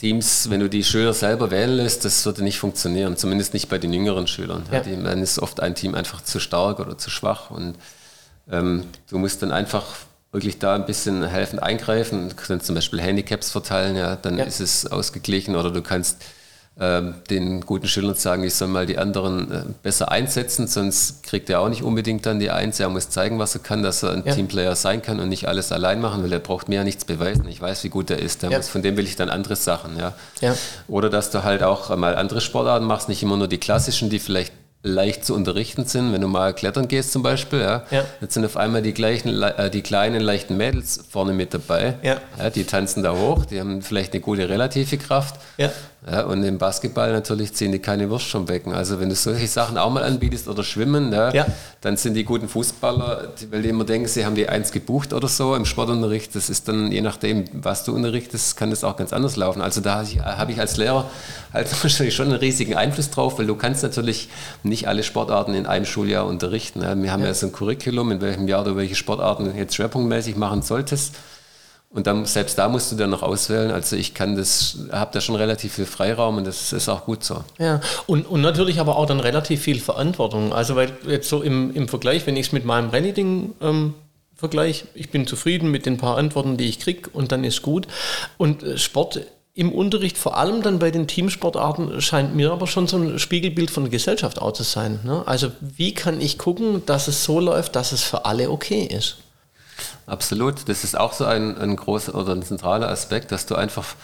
Teams, wenn du die Schüler selber wählen lässt, das würde nicht funktionieren, zumindest nicht bei den jüngeren Schülern. Ja. Die, dann ist oft ein Team einfach zu stark oder zu schwach und ähm, du musst dann einfach wirklich da ein bisschen helfend eingreifen, du kannst zum Beispiel Handicaps verteilen, ja, dann Ja. ist es ausgeglichen oder du kannst den guten Schülern sagen, ich soll mal die anderen äh, besser einsetzen, sonst kriegt er auch nicht unbedingt dann die Eins. Er muss zeigen, was er kann, dass er ein Ja. Teamplayer sein kann und nicht alles allein machen, weil er braucht mir ja nichts beweisen. Ich weiß, wie gut er ist. Ja. muss, von dem will ich dann andere Sachen. Ja. Ja. Oder dass du halt auch mal andere Sportarten machst, nicht immer nur die klassischen, die vielleicht leicht zu unterrichten sind. Wenn du mal klettern gehst zum Beispiel, ja, Ja. jetzt sind auf einmal die, gleichen, le- äh, die kleinen, leichten Mädels vorne mit dabei. Ja. die tanzen da hoch, die haben vielleicht eine gute relative Kraft. Ja. Ja, und im Basketball natürlich ziehen die keine Wurst vom Becken. Also wenn du solche Sachen auch mal anbietest oder Schwimmen, ja, Ja. dann sind die guten Fußballer, weil die immer denken, sie haben die eins gebucht oder so im Sportunterricht. Das ist dann, je nachdem, was du unterrichtest, kann das auch ganz anders laufen. Also da habe ich, habe ich als Lehrer halt wahrscheinlich schon einen riesigen Einfluss drauf, weil du kannst natürlich nicht alle Sportarten in einem Schuljahr unterrichten. Ja. Wir haben ja. so ein Curriculum, in welchem Jahr du welche Sportarten jetzt schwerpunktmäßig machen solltest. Und dann, selbst da musst du dann noch auswählen. Also ich kann das, habe da schon relativ viel Freiraum und das ist auch gut so. Ja, und, und natürlich aber auch dann relativ viel Verantwortung. Also weil jetzt so im, im Vergleich, wenn ich es mit meinem Rallye-Ding ähm, vergleiche, ich bin zufrieden mit den paar Antworten, die ich kriege und dann ist gut. Und äh, Sport im Unterricht, vor allem dann bei den Teamsportarten, scheint mir aber schon so ein Spiegelbild von der Gesellschaft auch zu sein. Ne? Also wie kann ich gucken, dass es so läuft, dass es für alle okay ist? Absolut. Das ist auch so ein, ein großer oder ein zentraler Aspekt, dass du einfach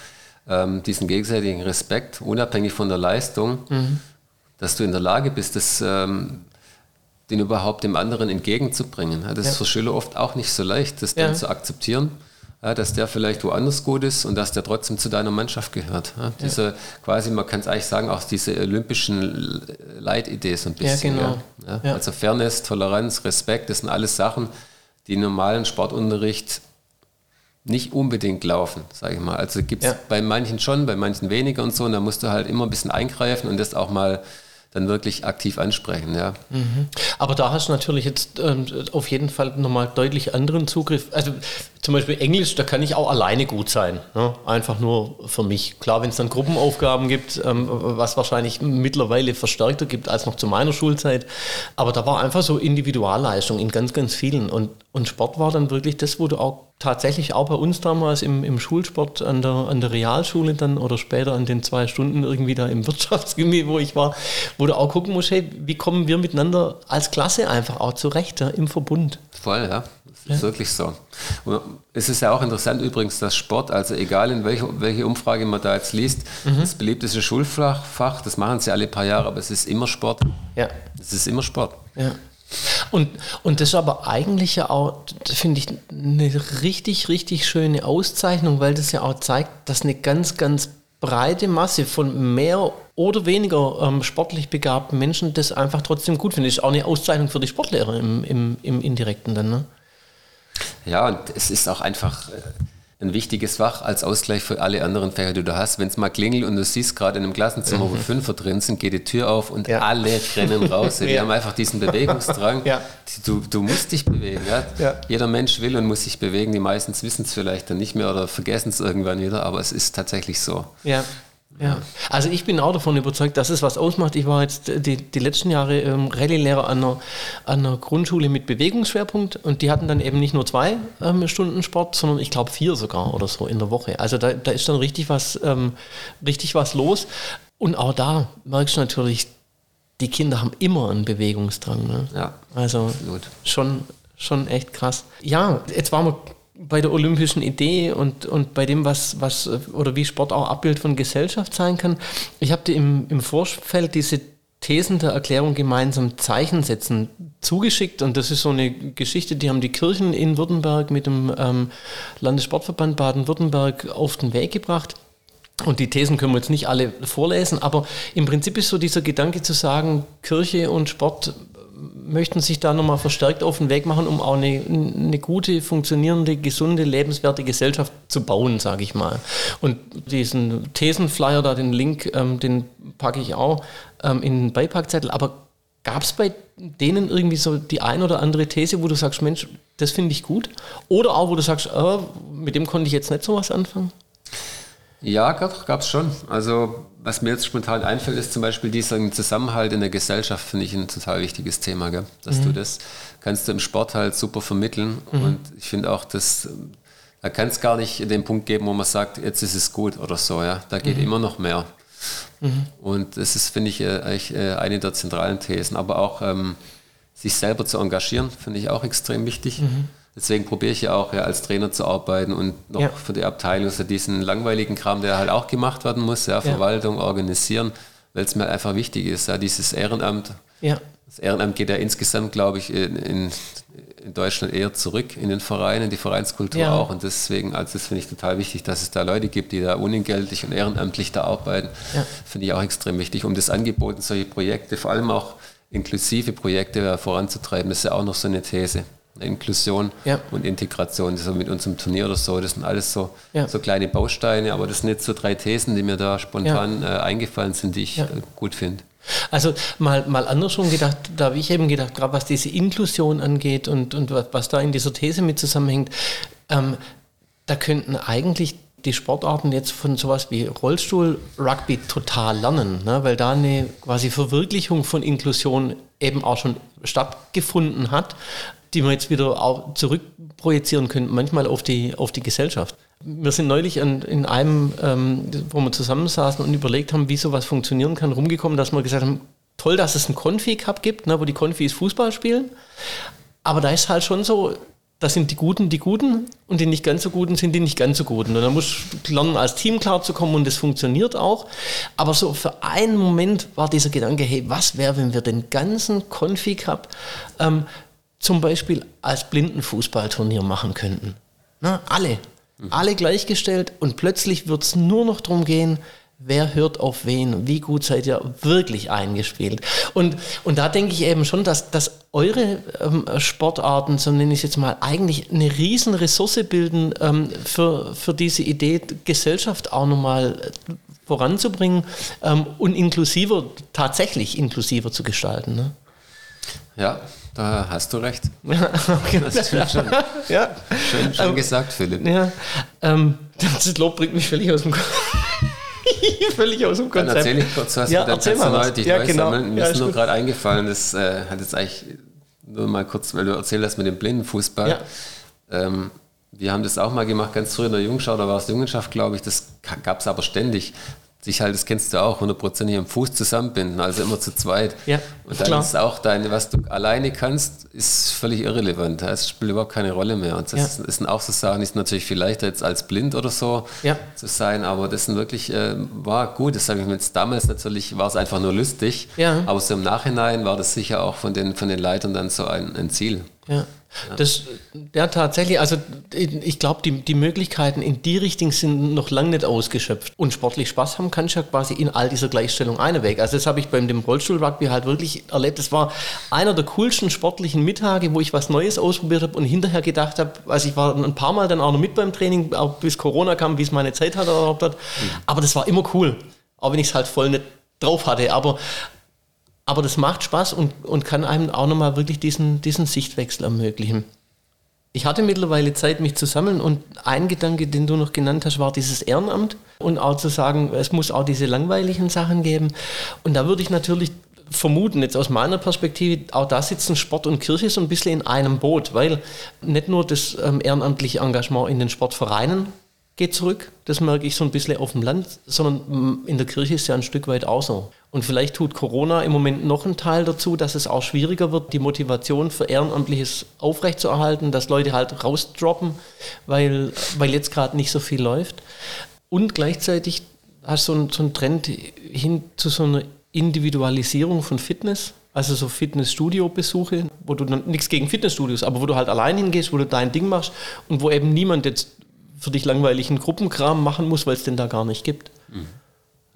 ähm, diesen gegenseitigen Respekt, unabhängig von der Leistung, mhm. dass du in der Lage bist, das, ähm, den überhaupt dem anderen entgegenzubringen. Ja, das ja. ist für Schüler oft auch nicht so leicht, das dann ja. zu akzeptieren. Ja, dass der vielleicht woanders gut ist und dass der trotzdem zu deiner Mannschaft gehört. Ja, diese quasi, man kann es eigentlich sagen, auch diese olympischen Leitidee so ein bisschen. Ja, genau. Ja, also Fairness, Toleranz, Respekt, das sind alles Sachen, die normalen Sportunterricht nicht unbedingt laufen, sage ich mal. Also gibt es Ja. bei manchen schon, bei manchen weniger und so. Und da musst du halt immer ein bisschen eingreifen und das auch mal dann wirklich aktiv ansprechen. Ja. Aber da hast du natürlich jetzt ähm, auf jeden Fall nochmal deutlich anderen Zugriff. Also zum Beispiel Englisch, da kann ich auch alleine gut sein. Ne? Einfach nur für mich. Klar, wenn es dann Gruppenaufgaben gibt, ähm, was wahrscheinlich mittlerweile verstärkter gibt als noch zu meiner Schulzeit. Aber da war einfach so Individualleistung in ganz, ganz vielen. Und, und Sport war dann wirklich das, wo du auch tatsächlich auch bei uns damals im, im Schulsport an der, an der Realschule dann oder später an den zwei Stunden irgendwie da im Wirtschaftsgymnasium, wo ich war, wo du auch gucken musst, hey, wie kommen wir miteinander als Klasse einfach auch zurecht, ja, im Verbund. Voll, ja. Das ist wirklich so. Und es ist ja auch interessant übrigens, dass Sport, also egal in welche, welche Umfrage man da jetzt liest, das beliebteste Schulfach, das machen sie alle paar Jahre, aber es ist immer Sport. Ja. Es ist immer Sport. Ja. Und, und das ist aber eigentlich ja auch, finde ich, eine richtig, richtig schöne Auszeichnung, weil das ja auch zeigt, dass eine ganz, ganz breite Masse von mehr oder weniger ähm, sportlich begabten Menschen das einfach trotzdem gut findet. Ist auch eine Auszeichnung für die Sportlehrer im, im, im Indirekten dann, ne? Ja, und es ist auch einfach äh, ein wichtiges Fach als Ausgleich für alle anderen Fächer, die du hast. Wenn es mal klingelt und du siehst gerade in einem Klassenzimmer, wo Fünfer drin sind, geht die Tür auf und Mhm. Ja. alle rennen raus. Die Ja. haben einfach diesen Bewegungsdrang. Ja. Du, du musst dich bewegen. Jeder Mensch will und muss sich bewegen. Die meisten wissen es vielleicht dann nicht mehr oder vergessen es irgendwann wieder, aber es ist tatsächlich so. Ja. Also ich bin auch davon überzeugt, dass es was ausmacht. Ich war jetzt die, die letzten Jahre ähm, Rallye-Lehrer an einer, an einer Grundschule mit Bewegungsschwerpunkt und die hatten dann eben nicht nur zwei ähm, Stunden Sport, sondern ich glaube vier sogar oder so in der Woche. Also da, da ist dann richtig was, ähm, richtig was los. Und auch da merkst du natürlich, die Kinder haben immer einen Bewegungsdrang. Ne? Ja, Also absolut. schon, schon echt krass. Ja, jetzt waren wir bei der olympischen Idee und, und bei dem, was, was oder wie Sport auch Abbild von Gesellschaft sein kann. Ich habe dir im, im Vorfeld diese Thesen der Erklärung gemeinsam Zeichen setzen zugeschickt und das ist so eine Geschichte, die haben die Kirchen in Württemberg mit dem ähm, Landessportverband Baden-Württemberg auf den Weg gebracht. Und die Thesen können wir jetzt nicht alle vorlesen, aber im Prinzip ist so dieser Gedanke zu sagen, Kirche und Sport möchten sich da nochmal verstärkt auf den Weg machen, um auch eine, eine gute, funktionierende, gesunde, lebenswerte Gesellschaft zu bauen, sage ich mal. Und diesen Thesenflyer da, den Link, ähm, den packe ich auch ähm, in den Beipackzettel. Aber gab es bei denen irgendwie so die ein oder andere These, wo du sagst, Mensch, das finde ich gut? Oder auch, wo du sagst, äh, mit dem konnte ich jetzt nicht so was anfangen? Ja, gab es schon. Also was mir jetzt spontan einfällt, ist zum Beispiel dieser Zusammenhalt in der Gesellschaft, finde ich ein total wichtiges Thema. Gell? Dass du das kannst du im Sport halt super vermitteln. Und ich finde auch, dass da kann es gar nicht den Punkt geben, wo man sagt, jetzt ist es gut oder so. Ja, da geht immer noch mehr. Und das ist, finde ich, äh, eigentlich äh, eine der zentralen Thesen. Aber auch ähm, sich selber zu engagieren, finde ich auch extrem wichtig. Deswegen probiere ich ja auch ja, als Trainer zu arbeiten und noch Ja. für die Abteilung so diesen langweiligen Kram, der halt auch gemacht werden muss, ja, Verwaltung, organisieren, weil es mir einfach wichtig ist, ja, dieses Ehrenamt. Ja. Das Ehrenamt geht ja insgesamt, glaube ich, in, in, in Deutschland eher zurück in den Vereinen, in die Vereinskultur Ja. auch. Und deswegen, also das finde ich total wichtig, dass es da Leute gibt, die da unentgeltlich und ehrenamtlich da arbeiten. Ja. Finde ich auch extrem wichtig, um das Angebot solche Projekte, vor allem auch inklusive Projekte voranzutreiben. Das ist ja auch noch so eine These. Inklusion Ja. und Integration, so mit unserem Turnier oder so, das sind alles so, Ja. so kleine Bausteine, aber das sind jetzt so drei Thesen, die mir da spontan äh, eingefallen sind, die ich Ja. äh, gut finde. Also mal, mal andersrum gedacht, da habe ich eben gedacht, gerade was diese Inklusion angeht und, und was, was da in dieser These mit zusammenhängt, ähm, da könnten eigentlich die Sportarten jetzt von sowas wie Rollstuhl, Rugby total lernen, ne? weil da eine quasi Verwirklichung von Inklusion eben auch schon stattgefunden hat, die wir jetzt wieder auch zurückprojizieren können, manchmal auf die, auf die Gesellschaft. Wir sind neulich an, in einem, ähm, wo wir zusammensaßen und überlegt haben, wie sowas funktionieren kann, rumgekommen, dass wir gesagt haben, toll, dass es einen Konfi-Cup gibt, ne, wo die Konfis Fußball spielen. Aber da ist halt schon so, da sind die Guten die Guten und die nicht ganz so Guten sind die nicht ganz so Guten. Und da muss lernen, als Team klarzukommen und das funktioniert auch. Aber so für einen Moment war dieser Gedanke, hey, was wäre, wenn wir den ganzen Konfi-Cup ähm, zum Beispiel als Blindenfußballturnier machen könnten? Na, alle. Alle gleichgestellt und plötzlich wird es nur noch darum gehen, wer hört auf wen, wie gut seid ihr wirklich eingespielt. Und, und da denke ich eben schon, dass, dass eure ähm, Sportarten, so nenne ich es jetzt mal, eigentlich eine riesen Ressource bilden ähm, für, für diese Idee, Gesellschaft auch nochmal voranzubringen ähm, und inklusiver, tatsächlich inklusiver zu gestalten. Ne? Ja, da hast du recht. Ja, okay. Das stimmt schon. ja. Schön, schön Ähm, gesagt, Philipp. Ja, ähm, das Lob bringt mich völlig aus dem völlig aus dem Dann Konzept. erzähle ich kurz was Ja, mit der was. Personalität Ja, neu genau. Mir Ja, ist nur gerade eingefallen, das äh, hat jetzt eigentlich nur mal kurz, weil du erzählt hast mit dem Blindenfußball. Ja. Ähm, wir haben das auch mal gemacht, ganz früh in der Jugendschau, da war es Jungenschaft, glaube ich, das gab es aber ständig. Sich halt, das kennst du auch, hundertprozentig am Fuß zusammenbinden, also immer zu zweit. Ja, Und dann klar. ist auch deine, was du alleine kannst, ist völlig irrelevant. Es spielt überhaupt keine Rolle mehr. Und das Ja. ist sind auch so Sachen, ist natürlich viel leichter jetzt als blind oder so Ja. zu sein, aber das sind wirklich, äh, war gut, das sage ich mir jetzt damals natürlich, war es einfach nur lustig, Ja. aber so im Nachhinein war das sicher auch von den, von den Leitern dann so ein, ein Ziel. Ja. Das, ja, tatsächlich, also ich glaube, die, die Möglichkeiten in die Richtung sind noch lange nicht ausgeschöpft. Und sportlich Spaß haben kannst du ja quasi in all dieser Gleichstellung eine weg. Also das habe ich beim dem Rollstuhl-Rugby halt wirklich erlebt. Das war einer der coolsten sportlichen Mittage, wo ich was Neues ausprobiert habe und hinterher gedacht habe, also ich war ein paar Mal dann auch noch mit beim Training, auch bis Corona kam, wie es meine Zeit hat erlaubt hat. Aber das war immer cool, auch wenn ich es halt voll nicht drauf hatte. Aber aber das macht Spaß und, und kann einem auch nochmal wirklich diesen, diesen Sichtwechsel ermöglichen. Ich hatte mittlerweile Zeit, mich zu sammeln und ein Gedanke, den du noch genannt hast, war dieses Ehrenamt und auch zu sagen, es muss auch diese langweiligen Sachen geben. Und da würde ich natürlich vermuten, jetzt aus meiner Perspektive, auch da sitzen Sport und Kirche so ein bisschen in einem Boot, weil nicht nur das ähm, ehrenamtliche Engagement in den Sportvereinen geht zurück, das merke ich so ein bisschen auf dem Land, sondern in der Kirche ist ja ein Stück weit auch so. Und vielleicht tut Corona im Moment noch einen Teil dazu, dass es auch schwieriger wird, die Motivation für Ehrenamtliches aufrechtzuerhalten, dass Leute halt rausdroppen, weil, weil jetzt gerade nicht so viel läuft. Und gleichzeitig hast du so einen, so einen Trend hin zu so einer Individualisierung von Fitness. Also so Fitnessstudio-Besuche, wo du dann nichts gegen Fitnessstudios, aber wo du halt allein hingehst, wo du dein Ding machst und wo eben niemand jetzt für dich langweiligen Gruppenkram machen muss, weil es den da gar nicht gibt.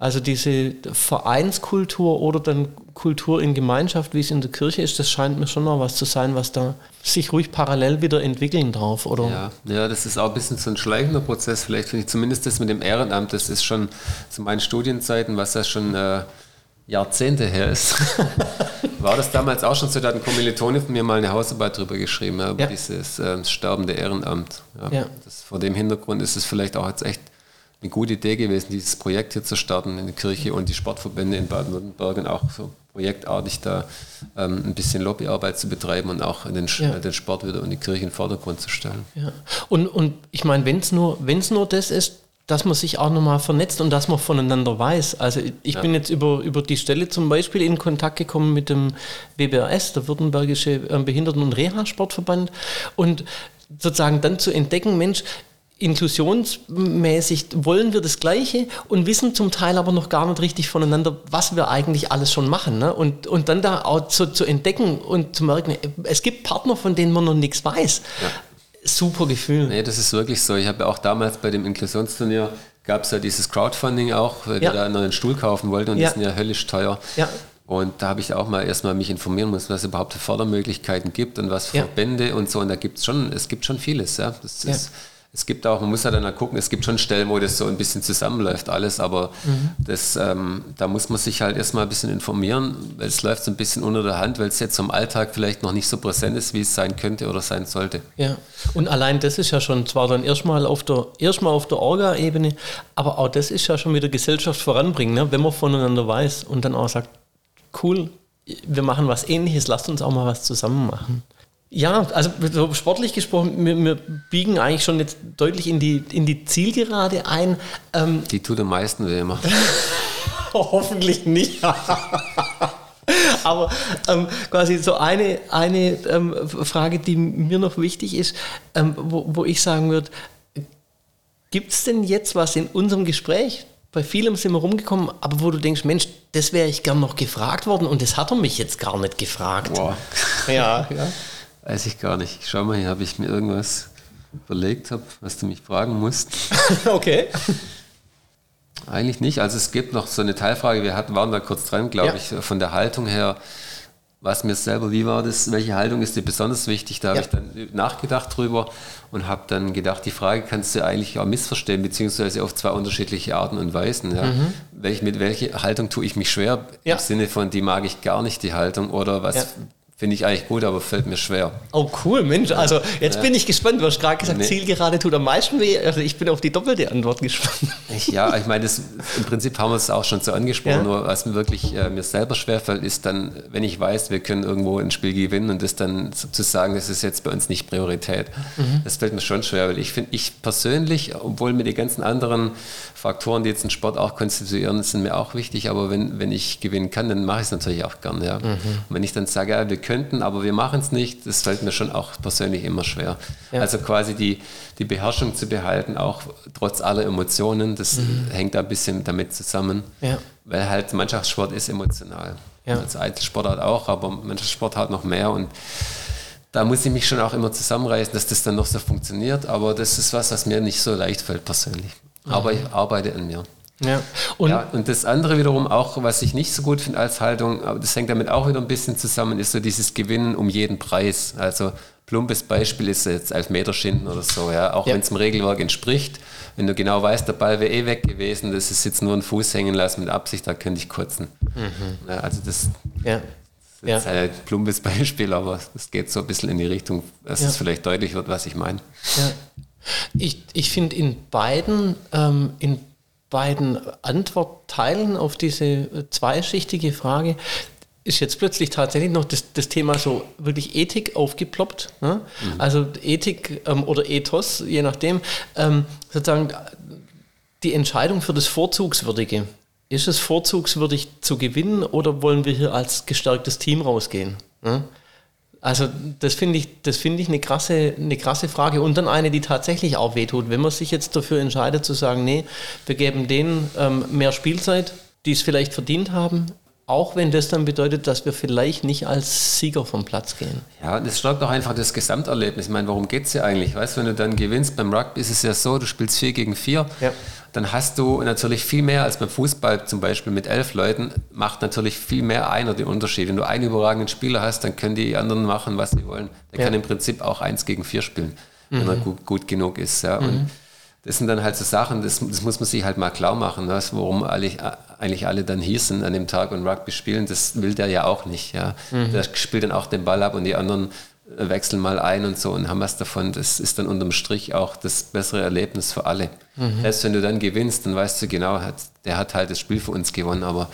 Also diese Vereinskultur oder dann Kultur in Gemeinschaft, wie es in der Kirche ist, das scheint mir schon noch was zu sein, was da sich ruhig parallel wieder entwickeln darf, oder? Ja, ja, das ist auch ein bisschen so ein schleichender Prozess, vielleicht finde ich zumindest das mit dem Ehrenamt, das ist schon zu meinen Studienzeiten, was ja schon äh, Jahrzehnte her ist. War das damals auch schon so, da hat ein Kommilitone von mir mal eine Hausarbeit drüber geschrieben, ja, über Ja. dieses äh, sterbende Ehrenamt. Ja. Das, vor dem Hintergrund ist es vielleicht auch jetzt echt eine gute Idee gewesen, dieses Projekt hier zu starten in der Kirche und die Sportverbände in Baden-Württemberg und auch so projektartig da ähm, ein bisschen Lobbyarbeit zu betreiben und auch den, Ja. den Sport wieder in die Kirche in den Vordergrund zu stellen. Ja. Und, und ich meine, wenn es nur, wenn's nur das ist, dass man sich auch nochmal vernetzt und dass man voneinander weiß. Also ich ich bin jetzt über, über die Stelle zum Beispiel in Kontakt gekommen mit dem WBRS, der Württembergische ähm, Behinderten- und Reha-Sportverband. Und sozusagen dann zu entdecken, Mensch, inklusionsmäßig wollen wir das Gleiche und wissen zum Teil aber noch gar nicht richtig voneinander, was wir eigentlich alles schon machen. Ne? Und, und dann da auch zu, zu entdecken und zu merken, es gibt Partner, von denen man noch nichts weiß. Super Gefühl. Nee, das ist wirklich so. Ich habe auch damals bei dem Inklusionsturnier gab es ja dieses Crowdfunding auch, weil Ja. wir da einen neuen Stuhl kaufen wollten und Ja. die sind ja höllisch teuer. Ja. Und da habe ich auch mal erstmal mich informieren müssen, was es überhaupt für Fördermöglichkeiten gibt und was für Ja. Verbände und so. Und da gibt es schon, es gibt schon vieles. Ja. Das Ja. ist, es gibt auch, man muss ja dann mal gucken, es gibt schon Stellen, wo das so ein bisschen zusammenläuft alles, aber Mhm. das, ähm, da muss man sich halt erstmal ein bisschen informieren, weil es läuft so ein bisschen unter der Hand, weil es jetzt im Alltag vielleicht noch nicht so präsent ist, wie es sein könnte oder sein sollte. Ja, und allein das ist ja schon zwar dann erstmal auf der, erstmal auf der Orga-Ebene, aber auch das ist ja schon wieder Gesellschaft voranbringen, ne? wenn man voneinander weiß und dann auch sagt, cool, wir machen was ähnliches, lasst uns auch mal was zusammen machen. Ja, also so sportlich gesprochen, wir, wir biegen eigentlich schon jetzt deutlich in die, in die Zielgerade ein. Ähm, Die tut am meisten weh immer. Hoffentlich nicht. Aber ähm, quasi so eine, eine ähm, Frage, die mir noch wichtig ist, ähm, wo, wo ich sagen würde, gibt es denn jetzt was in unserem Gespräch? Bei vielem sind wir rumgekommen, aber wo du denkst, Mensch, das wäre ich gern noch gefragt worden und das hat er mich jetzt gar nicht gefragt. Boah. Ja, ja. Weiß ich gar nicht. Schau mal, hier habe ich mir irgendwas überlegt, hab, was du mich fragen musst. okay. Eigentlich nicht. Also es gibt noch so eine Teilfrage, wir hatten, waren da kurz dran, glaube Ja. ich, von der Haltung her, was mir selber, wie war das, welche Haltung ist dir besonders wichtig? Da Ja. habe ich dann nachgedacht drüber und habe dann gedacht, die Frage kannst du eigentlich auch missverstehen, beziehungsweise auf zwei unterschiedliche Arten und Weisen. Ja. Welch, mit welcher Haltung tue ich mich schwer? Mhm. Ja. Im Sinne von, die mag ich gar nicht, die Haltung, oder was. Finde ich eigentlich gut, aber fällt mir schwer. Oh, cool, Mensch. Also, jetzt bin ich gespannt. Du hast gerade gesagt, Nee. Zielgerade tut am meisten weh. Also, ich bin auf die doppelte Antwort gespannt. Ich, ja, ich meine, das, im Prinzip haben wir es auch schon so angesprochen, Ja. nur was mir wirklich äh, mir selber schwerfällt, ist dann, wenn ich weiß, wir können irgendwo ein Spiel gewinnen und das dann zu sagen, das ist jetzt bei uns nicht Priorität. Mhm. Das fällt mir schon schwer, weil ich finde, ich persönlich, obwohl mir die ganzen anderen Faktoren, die jetzt den Sport auch konstituieren, sind mir auch wichtig, aber wenn, wenn ich gewinnen kann, dann mache ich es natürlich auch gern. Ja. Mhm. Und wenn ich dann sage, ja, wir könnten, aber wir machen es nicht, das fällt mir schon auch persönlich immer schwer. Ja. Also quasi die, die Beherrschung zu behalten, auch trotz aller Emotionen, das hängt da ein bisschen damit zusammen. Mhm. Ja. Weil halt Mannschaftssport ist emotional. Ja. Als Einzelsportart auch, aber Mannschaftssport halt noch mehr und da muss ich mich schon auch immer zusammenreißen, dass das dann noch so funktioniert, aber das ist was, was mir nicht so leicht fällt persönlich. Aber ich arbeite an mir. Ja. Und ja, und das andere wiederum auch, was ich nicht so gut finde als Haltung, aber das hängt damit auch wieder ein bisschen zusammen, ist so dieses Gewinnen um jeden Preis. Also plumpes Beispiel ist jetzt Elfmeterschinden oder so, ja, auch Ja. wenn es dem Regelwerk entspricht. Wenn du genau weißt, der Ball wäre eh weg gewesen, das ist jetzt nur ein Fuß hängen lassen mit Absicht, da könnte ich kotzen. Ja, also das ja. ist Mhm. Ja. jetzt halt ein plumpes Beispiel, aber es geht so ein bisschen in die Richtung, dass es vielleicht deutlich wird, was ich meine. Ja. Ich, ich finde in beiden, ähm, in beiden Antwortteilen auf diese äh, zweischichtige Frage ist jetzt plötzlich tatsächlich noch das, das Thema so wirklich Ethik aufgeploppt. Ne? Also Ethik ähm, oder Ethos, je nachdem, ähm, sozusagen die Entscheidung für das Vorzugswürdige. Ist es vorzugswürdig zu gewinnen oder wollen wir hier als gestärktes Team rausgehen? Ne? Also das finde ich, das finde ich eine krasse, eine krasse Frage und dann eine, die tatsächlich auch wehtut. Wenn man sich jetzt dafür entscheidet zu sagen, nee, wir geben denen ähm, mehr Spielzeit, die es vielleicht verdient haben, auch wenn das dann bedeutet, dass wir vielleicht nicht als Sieger vom Platz gehen. Ja, das stärkt auch einfach das Gesamterlebnis. Ich meine, worum geht es ja eigentlich? Weißt du, wenn du dann gewinnst beim Rugby, ist es ja so, du spielst 4 gegen 4. Ja. Dann hast du natürlich viel mehr als beim Fußball zum Beispiel mit elf Leuten, macht natürlich viel mehr einer den Unterschied. Wenn du einen überragenden Spieler hast, dann können die anderen machen, was sie wollen. Der Ja. kann im Prinzip auch 1 gegen 4 spielen, wenn er gut, gut genug ist. Ja. Und das sind dann halt so Sachen, das, das muss man sich halt mal klar machen, was, worum alle, eigentlich alle dann hier sind an dem Tag und Rugby spielen, das will der ja auch nicht. Ja. Der spielt dann auch den Ball ab und die anderen äh, wechseln mal ein und so und haben was davon. Das ist dann unterm Strich auch das bessere Erlebnis für alle. Selbst wenn du dann gewinnst, dann weißt du genau, hat, der hat halt das Spiel für uns gewonnen, aber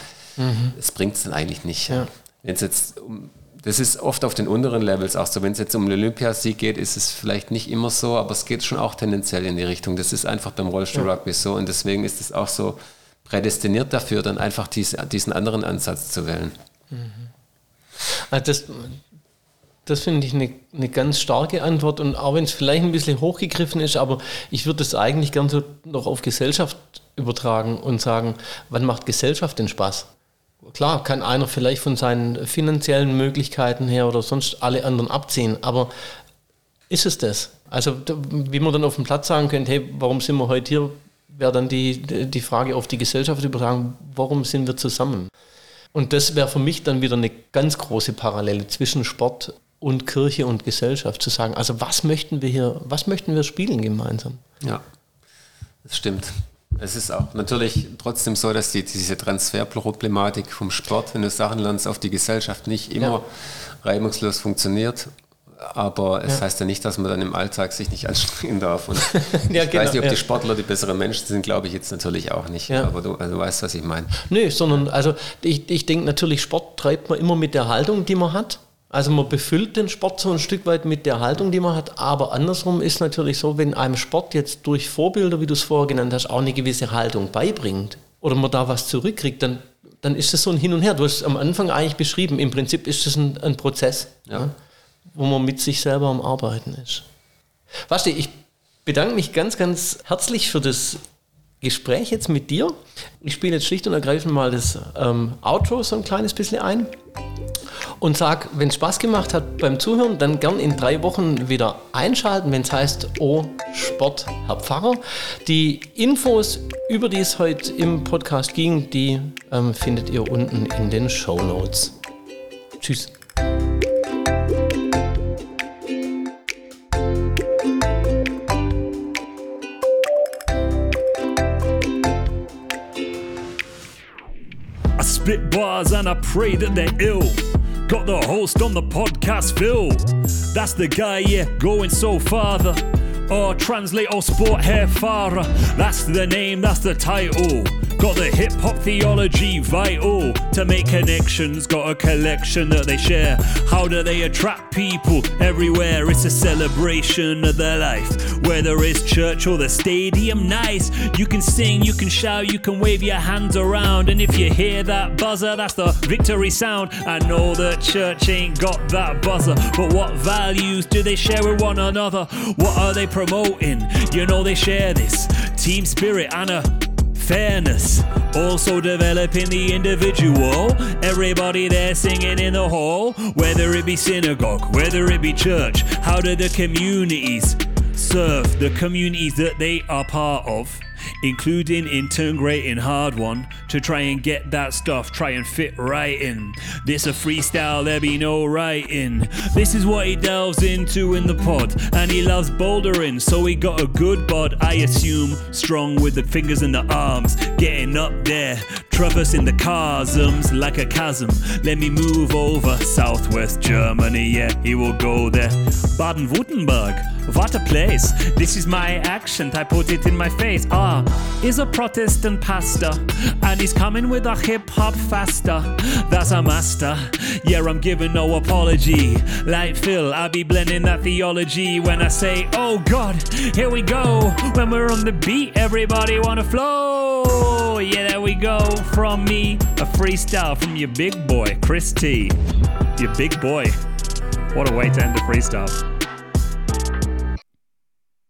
es bringt es dann eigentlich nicht. Ja. Wenn es jetzt um das ist oft auf den unteren Levels auch so. Wenn es jetzt um den Olympiasieg geht, ist es vielleicht nicht immer so, aber es geht schon auch tendenziell in die Richtung. Das ist einfach beim Rollstuhl-Rugby so und deswegen ist es auch so prädestiniert dafür, dann einfach diese, diesen anderen Ansatz zu wählen. Also das, das finde ich eine, eine ganz starke Antwort und auch wenn es vielleicht ein bisschen hochgegriffen ist, aber ich würde es eigentlich gern so noch auf Gesellschaft übertragen und sagen, wann macht Gesellschaft denn Spaß? Klar, kann einer vielleicht von seinen finanziellen Möglichkeiten her oder sonst alle anderen abziehen, aber ist es das? Also, wie man dann auf dem Platz sagen könnte, hey, warum sind wir heute hier, wäre dann die, die Frage auf die Gesellschaft übertragen, warum sind wir zusammen? Und das wäre für mich dann wieder eine ganz große Parallele zwischen Sport und Kirche und Gesellschaft, zu sagen, also was möchten wir hier, was möchten wir spielen gemeinsam? Ja, das stimmt. Es ist auch natürlich trotzdem so, dass die, diese Transferproblematik vom Sport, wenn du Sachen lernst, auf die Gesellschaft nicht immer Ja. reibungslos funktioniert. Aber es Ja. heißt ja nicht, dass man dann im Alltag sich nicht anstrengen darf. Und Ja, ich genau, weiß nicht, ob die Sportler die besseren Menschen sind, glaube ich jetzt natürlich auch nicht. Aber du, also du weißt, was ich meine. Nö, sondern also ich, ich denke natürlich, Sport treibt man immer mit der Haltung, die man hat. Also man befüllt den Sport so ein Stück weit mit der Haltung, die man hat. Aber andersrum ist natürlich so, wenn einem Sport jetzt durch Vorbilder, wie du es vorher genannt hast, auch eine gewisse Haltung beibringt oder man da was zurückkriegt, dann, dann ist das so ein Hin und Her. Du hast es am Anfang eigentlich beschrieben. Im Prinzip ist das ein, ein Prozess, Ja. ne, wo man mit sich selber am Arbeiten ist. Basti, ich bedanke mich ganz, ganz herzlich für das Gespräch jetzt mit dir. Ich spiele jetzt schlicht und ergreifend mal das ähm, Outro so ein kleines bisschen ein. Und sag, wenn es Spaß gemacht hat beim Zuhören, dann gern in drei Wochen wieder einschalten, wenn es heißt, oh, Sport, Herr Pfarrer. Die Infos, über die es heute im Podcast ging, die ähm, findet ihr unten in den Show Notes. Tschüss. Spit bars and I pray that they're ill. Got the host on the podcast, Phil. That's the guy, yeah, going so farther. Or translate or sport hair farer. That's the name, that's the title. Got the hip hop theology vital to make connections. Got a collection that they share. How do they attract people everywhere? It's a celebration of their life. Whether it's church or the stadium, nice. You can sing, you can shout, you can wave your hands around. And if you hear that buzzer, that's the victory sound. I know that church ain't got that buzzer, but what values do they share with one another? What are they promoting? You know they share this team spirit and a fairness. Also developing the individual. Everybody there singing in the hall, whether it be synagogue, whether it be church. How do the communities serve the communities that they are part of? Including integrating hard one to try and get that stuff, try and fit right in. This a freestyle, there be no writing. This is what he delves into in the pod, and he loves bouldering, so he got a good bod, I assume. Strong with the fingers and the arms, getting up there, traversing the chasms like a chasm. Let me move over southwest Germany, yeah, he will go there. Baden Württemberg, what a place. This is my accent, I put it in my face. Ah, is a Protestant pastor, and he's coming with a hip hop faster. That's a master. Yeah, I'm giving no apology. Like Phil, I be blending that theology when I say, oh God, here we go. When we're on the beat, everybody wanna flow. Yeah, there we go. From me, a freestyle from your big boy, Chris T. Your big boy. What a way to end a freestyle.